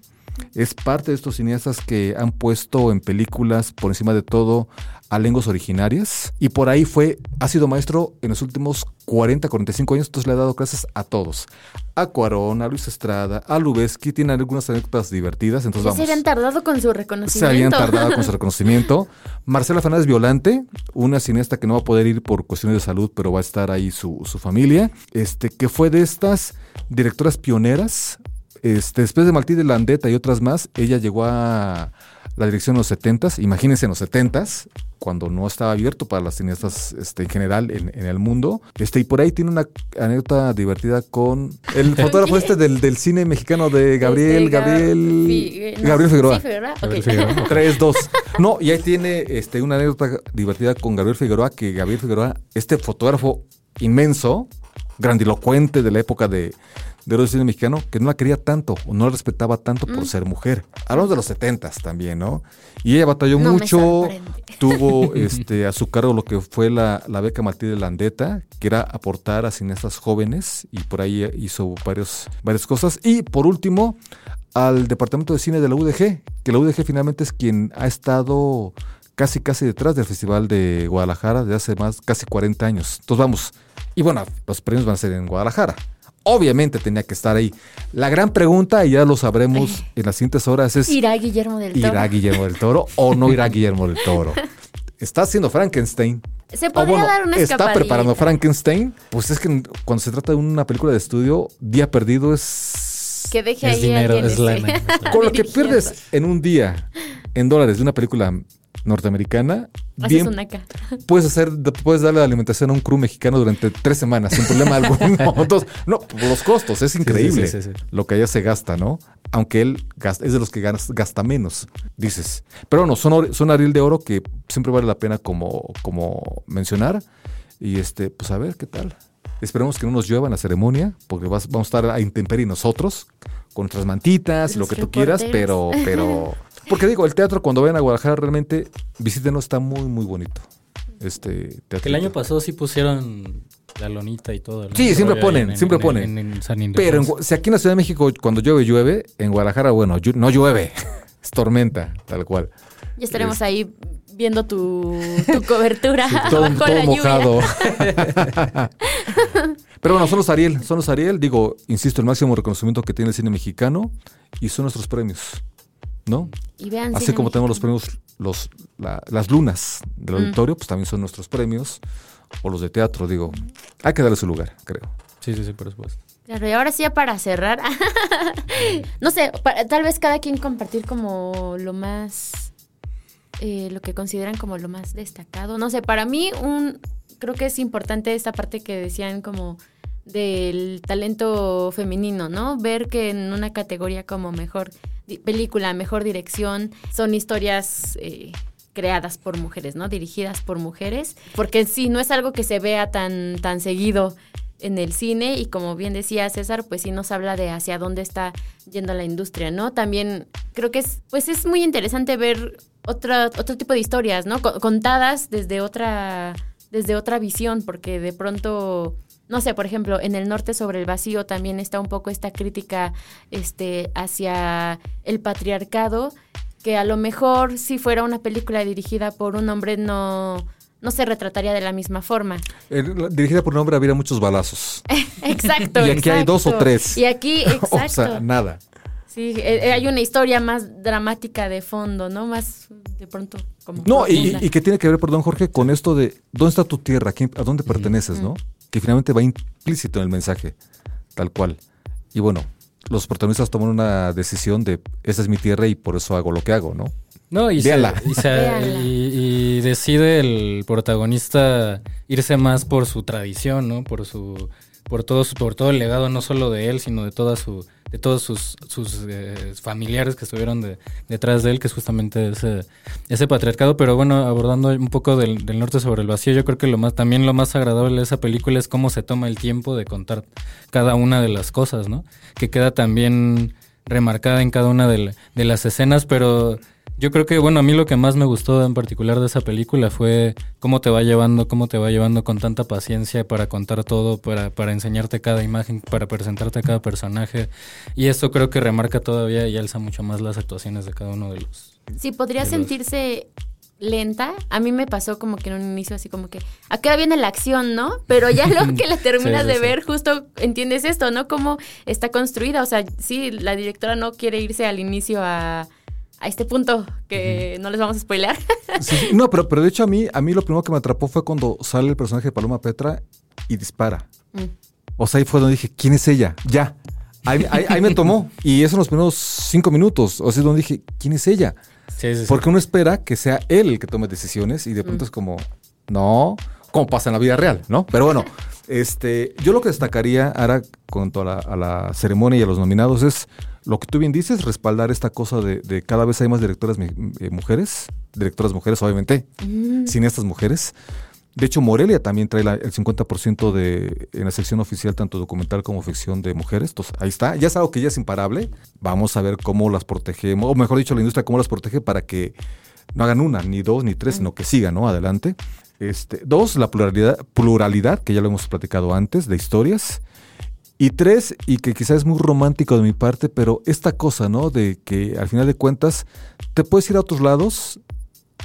Speaker 3: Es parte de estos cineastas que han puesto en películas, por encima de todo, a lenguas originarias. Y por ahí fue, ha sido maestro en los últimos 40, 45 años, entonces le ha dado clases a todos. A Cuarón, a Luis Estrada, a Lubeski, tiene algunas anécdotas divertidas, entonces vamos.
Speaker 2: se habían tardado con su
Speaker 3: Se
Speaker 2: reconocimiento.
Speaker 3: habían tardado con su reconocimiento. Marcela Fernández Violante, una cineasta que no va a poder ir por cuestiones de salud, pero va a estar ahí su, su familia, este, que fue de estas directoras pioneras. Este, después de Martí de Landeta y otras más, ella llegó a la dirección en los 70s, imagínense en los 70s, cuando no estaba abierto para las cineastas este, en general en, en el mundo. Este, y por ahí tiene una anécdota divertida con el fotógrafo este del, del cine mexicano de Gabriel,
Speaker 2: Este, Gab-
Speaker 3: Gabriel,
Speaker 2: Fi- eh, no,
Speaker 3: Gabriel Figueroa.
Speaker 2: Sí, Figueroa. ok.
Speaker 4: Gabriel Figueroa.
Speaker 3: 3, 2. No, y ahí tiene este, una anécdota divertida con Gabriel Figueroa, que Gabriel Figueroa, este fotógrafo inmenso, grandilocuente de la época de, de del cine mexicano, que no la quería tanto, o no la respetaba tanto por ser mujer. Hablamos de los 70 también, ¿no? Y ella batalló
Speaker 2: No
Speaker 3: mucho, tuvo este, a su cargo lo que fue la, la beca Martí de Landeta, que era aportar a cineastas jóvenes, y por ahí hizo varios, varias cosas. Y por último, al departamento de cine de la UDG, que la UDG finalmente es quien ha estado casi casi detrás del Festival de Guadalajara desde hace más casi 40 años. Entonces vamos, y bueno, los premios van a ser en Guadalajara. Obviamente tenía que estar ahí. La gran pregunta, y ya lo sabremos en las siguientes horas, es
Speaker 2: Irá Guillermo del Toro.
Speaker 3: ¿irá Guillermo del Toro o no irá Guillermo del Toro? Está haciendo Frankenstein.
Speaker 2: Se podría
Speaker 3: bueno,
Speaker 2: dar una
Speaker 3: está preparando Frankenstein. Pues es que cuando se trata de una película de estudio, día perdido es
Speaker 2: Que deje
Speaker 4: Es
Speaker 2: ahí
Speaker 4: dinero, es lana, es lana.
Speaker 3: con lo que pierdes en un día en dólares de una película norteamericana,
Speaker 2: Haces
Speaker 3: bien
Speaker 2: una acá.
Speaker 3: puedes hacer, puedes darle la alimentación a un crew mexicano durante tres semanas sin problema alguno. Entonces, no, por los costos, es increíble
Speaker 4: sí, sí, sí.
Speaker 3: lo que allá se gasta, ¿no? Aunque él gasta- es de los que gas- gasta menos, dices. Pero no, son, son Ariel de Oro que siempre vale la pena como, como mencionar. Y este, pues a ver qué tal. Esperemos que no nos llueva en la ceremonia, porque vas- vamos a estar a intemperie nosotros, con nuestras mantitas y lo que tú quieras, pero,
Speaker 2: reporteros.
Speaker 3: pero. Porque digo, el teatro cuando vayan a Guadalajara realmente visítenos, está muy, muy bonito. Este teatro.
Speaker 4: Que el año pasado sí pusieron la lonita y todo. ¿no?
Speaker 3: Sí, siempre ponen,
Speaker 4: en-
Speaker 3: siempre
Speaker 4: en-
Speaker 3: ponen.
Speaker 4: en- en San
Speaker 3: Pero si aquí en la Ciudad de México cuando llueve, llueve, en Guadalajara, bueno, no llueve, es tormenta, tal cual.
Speaker 2: Ya estaremos ahí viendo tu, tu cobertura
Speaker 3: todo,
Speaker 2: bajo
Speaker 3: todo
Speaker 2: la lluvia.
Speaker 3: mojado. Pero bueno, son los Ariel, son los Ariel, digo, insisto, el máximo reconocimiento que tiene el cine mexicano y son nuestros premios, ¿no?
Speaker 2: Y vean,
Speaker 3: Así como tenemos los premios, los, la- las lunas del
Speaker 2: Mm.
Speaker 3: auditorio, pues también son nuestros premios, o los de teatro, digo, hay que darle su lugar, creo.
Speaker 4: Sí, sí, sí, por supuesto.
Speaker 2: Claro, y ahora sí ya para cerrar, no sé, para- tal vez cada quien compartir como lo más, eh, lo que consideran como lo más destacado. No sé, para mí un, creo que es importante esta parte que decían como del talento femenino, ¿no? Ver que en una categoría como mejor película, mejor dirección, son historias eh, creadas por mujeres, ¿no? Dirigidas por mujeres, porque sí, no es algo que se vea tan, tan seguido en el cine y como bien decía César, pues sí nos habla de hacia dónde está yendo la industria, ¿no? También creo que es, pues es muy interesante ver otro tipo de historias, ¿no? Co- Contadas desde otra, desde otra visión, porque de pronto, no sé, por ejemplo, en el norte sobre el vacío también está un poco esta crítica este, hacia el patriarcado, que a lo mejor si fuera una película dirigida por un hombre no, no se retrataría de la misma forma.
Speaker 3: El- la- dirigida por un hombre habría muchos balazos.
Speaker 2: Exacto.
Speaker 3: Y aquí hay dos o tres.
Speaker 2: Y aquí, exacto.
Speaker 3: o sea, nada.
Speaker 2: Sí, eh, eh, hay una historia más dramática de fondo, ¿no? Más de pronto como...
Speaker 3: No, y, y que tiene que ver, perdón, Jorge, con esto de dónde está tu tierra, ¿Quién- a dónde perteneces, ¿no? Que finalmente va implícito en el mensaje, tal cual. Y bueno, los protagonistas toman una decisión de esa es mi tierra y por eso hago lo que hago, ¿no?
Speaker 4: No, y, se, y- y decide el protagonista irse más por su tradición, ¿no? Por su, por todo su, por todo el legado, no solo de él, sino de toda su, de todos sus, sus eh, familiares que estuvieron de- detrás de él, que es justamente ese, ese patriarcado. Pero bueno, abordando un poco del, del norte sobre el vacío, yo creo que lo más, también lo más agradable de esa película es cómo se toma el tiempo de contar cada una de las cosas, ¿no? Que queda también remarcada en cada una de, la- de las escenas, pero yo creo que, bueno, a mí lo que más me gustó en particular de esa película fue cómo te va llevando, cómo te va llevando con tanta paciencia para contar todo, para, para enseñarte cada imagen, para presentarte a cada personaje. Y esto creo que remarca todavía y alza mucho más las actuaciones de cada uno de los...
Speaker 2: Sí, podría
Speaker 4: los-
Speaker 2: sentirse lenta. A mí me pasó como que en un inicio así como que acá viene la acción, ¿no? Pero ya lo que la terminas
Speaker 4: sí,
Speaker 2: de
Speaker 4: sí.
Speaker 2: ver, justo entiendes esto, ¿no? Cómo está construida. O sea, sí, la directora no quiere irse al inicio a, a este punto que no les vamos a spoilear.
Speaker 3: Sí, sí. No, pero, pero de hecho a mí, a mí lo primero que me atrapó fue cuando sale el personaje de Paloma Petra y dispara.
Speaker 2: Mm.
Speaker 3: O sea, ahí fue donde dije, ¿quién es ella? Ya. Ahí, ahí- ahí me tomó. Y eso en los primeros cinco minutos. O sea, es donde dije, ¿quién es ella?
Speaker 4: Sí, sí, sí.
Speaker 3: Porque uno espera que sea él el que tome decisiones y de pronto es como, no, como pasa en la vida real, ¿no? Pero bueno, este, yo lo que destacaría ahora cuanto a la, a la ceremonia y a los nominados es lo que tú bien dices, respaldar esta cosa de, de cada vez hay más directoras eh, mujeres, directoras mujeres, obviamente, sin estas mujeres. De hecho, Morelia también trae la- el 50% de, en la sección oficial, tanto documental como ficción de mujeres. Entonces, ahí está. Ya es algo que ya es imparable. Vamos a ver cómo las protegemos, o mejor dicho, la industria cómo las protege para que no hagan una, ni dos, ni tres, sino que sigan, ¿no? Adelante. Este, dos, la pluralidad, pluralidad, que ya lo hemos platicado antes, de historias. Y tres, y que quizás es muy romántico de mi parte, pero esta cosa, ¿no? De que al final de cuentas te puedes ir a otros lados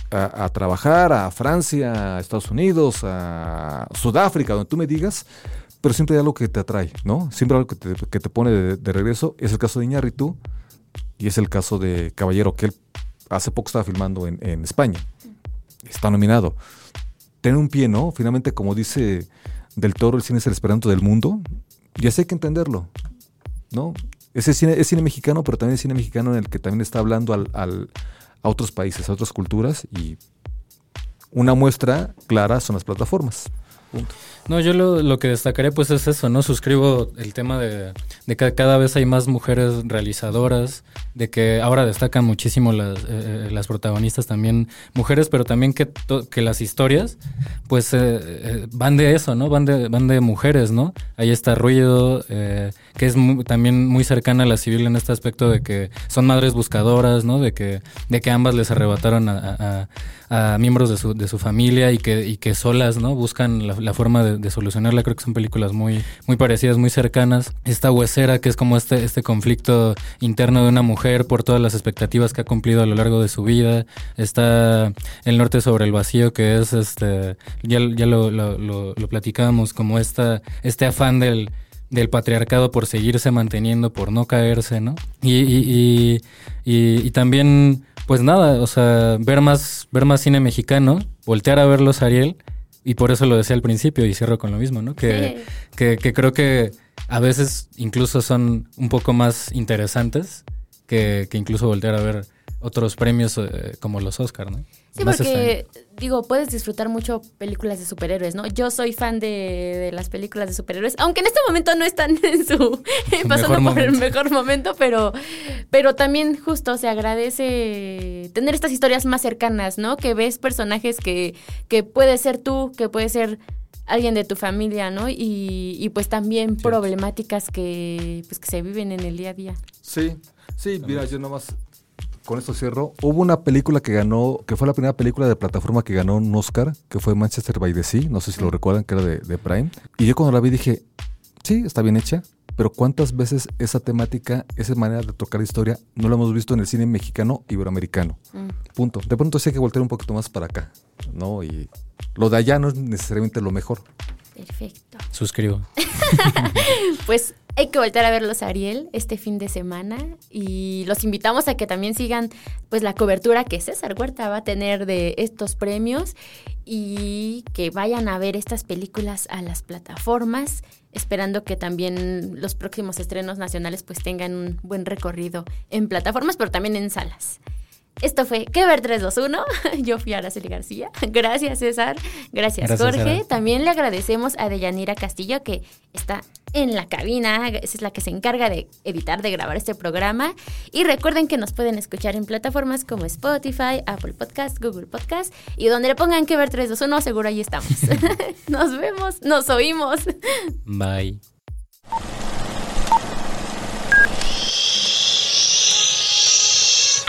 Speaker 3: a, trabajar, a Francia, a Estados Unidos, a Sudáfrica, donde tú me digas, pero siempre hay algo que te atrae, ¿no? Siempre hay algo que te, que te pone de, de regreso. Es el caso de Iñárritu y es el caso de Caballero, que él hace poco estaba filmando en, en España. Está nominado. Tener un pie, ¿no? Finalmente, como dice Del Toro, el cine es el esperanto del mundo. Y así hay que entenderlo, ¿no? Ese cine es cine mexicano, pero también es cine mexicano en el que también está hablando al, al- a otros países, a otras culturas y una muestra clara son las plataformas. Punto.
Speaker 4: No, yo lo, lo que destacaré pues es eso, ¿no? Suscribo el tema de, de que cada vez hay más mujeres realizadoras, de que ahora destacan muchísimo las, eh, eh, las protagonistas también mujeres, pero también que, que las historias pues eh, eh, van de eso, ¿no? Van de, van de mujeres, ¿no? Ahí está Ruido, eh, que es mu- también muy cercana a la civil en este aspecto de que son madres buscadoras, ¿no? De que, de que ambas les arrebataron a- a- a miembros de su, de su familia y que, y que solas, ¿no? Buscan la, la forma de, solucionarla. Creo que son películas muy, muy parecidas, muy cercanas. Esta huesera, que es como este, este conflicto interno de una mujer por todas las expectativas que ha cumplido a lo largo de su vida. Está El Norte sobre el Vacío, que es este, ya, ya lo, lo, lo, platicábamos, como esta, este afán del del patriarcado por seguirse manteniendo, por no caerse, ¿no? Y, y, y, y, también, pues nada, o sea, ver más, ver más cine mexicano, voltear a verlos Ariel, y por eso lo decía al principio y cierro con lo mismo, ¿no? Que, que, que, creo que a veces incluso son un poco más interesantes que, que incluso voltear a ver otros premios eh, como los Oscar, ¿no?
Speaker 2: Sí, porque, digo, puedes disfrutar mucho películas de superhéroes, ¿no? Yo soy fan de, las películas de superhéroes, aunque en este momento no están en su, pasando por el mejor momento, pero, pero también justo se agradece tener estas historias más cercanas, ¿no? Que ves personajes que, que puede ser tú, que puede ser alguien de tu familia, ¿no? Y, y pues también problemáticas que, pues, que se viven en el día a día.
Speaker 3: Sí, sí, mira, yo nomás con esto cierro. Hubo una película que ganó, que fue la primera película de plataforma que ganó un Oscar, que fue Manchester by the Sea, no sé si lo recuerdan, que era de, Prime. Y yo cuando la vi dije, sí, está bien hecha, pero ¿cuántas veces esa temática, esa manera de tocar historia, no la hemos visto en el cine mexicano iberoamericano? Mm. Punto. De pronto sí hay que voltear un poquito más para acá, ¿no? Y lo de allá no es necesariamente lo mejor.
Speaker 2: Perfecto.
Speaker 4: Suscribo.
Speaker 2: pues hay que volver a verlos Ariel este fin de semana y los invitamos a que también sigan pues la cobertura que César Huerta va a tener de estos premios y que vayan a ver estas películas a las plataformas, esperando que también los próximos estrenos nacionales pues tengan un buen recorrido en plataformas, pero también en salas. Esto fue Que ver 321. Yo fui Araceli García. Gracias, César. Gracias, Jorge. También le agradecemos a Deyanira Castillo, que está en la cabina. es la que se encarga de editar, de grabar este programa. Y recuerden que nos pueden escuchar en plataformas como Spotify, Apple Podcast, Google Podcast. Y donde le pongan Que ver 321, seguro ahí estamos. nos vemos, nos oímos.
Speaker 4: Bye.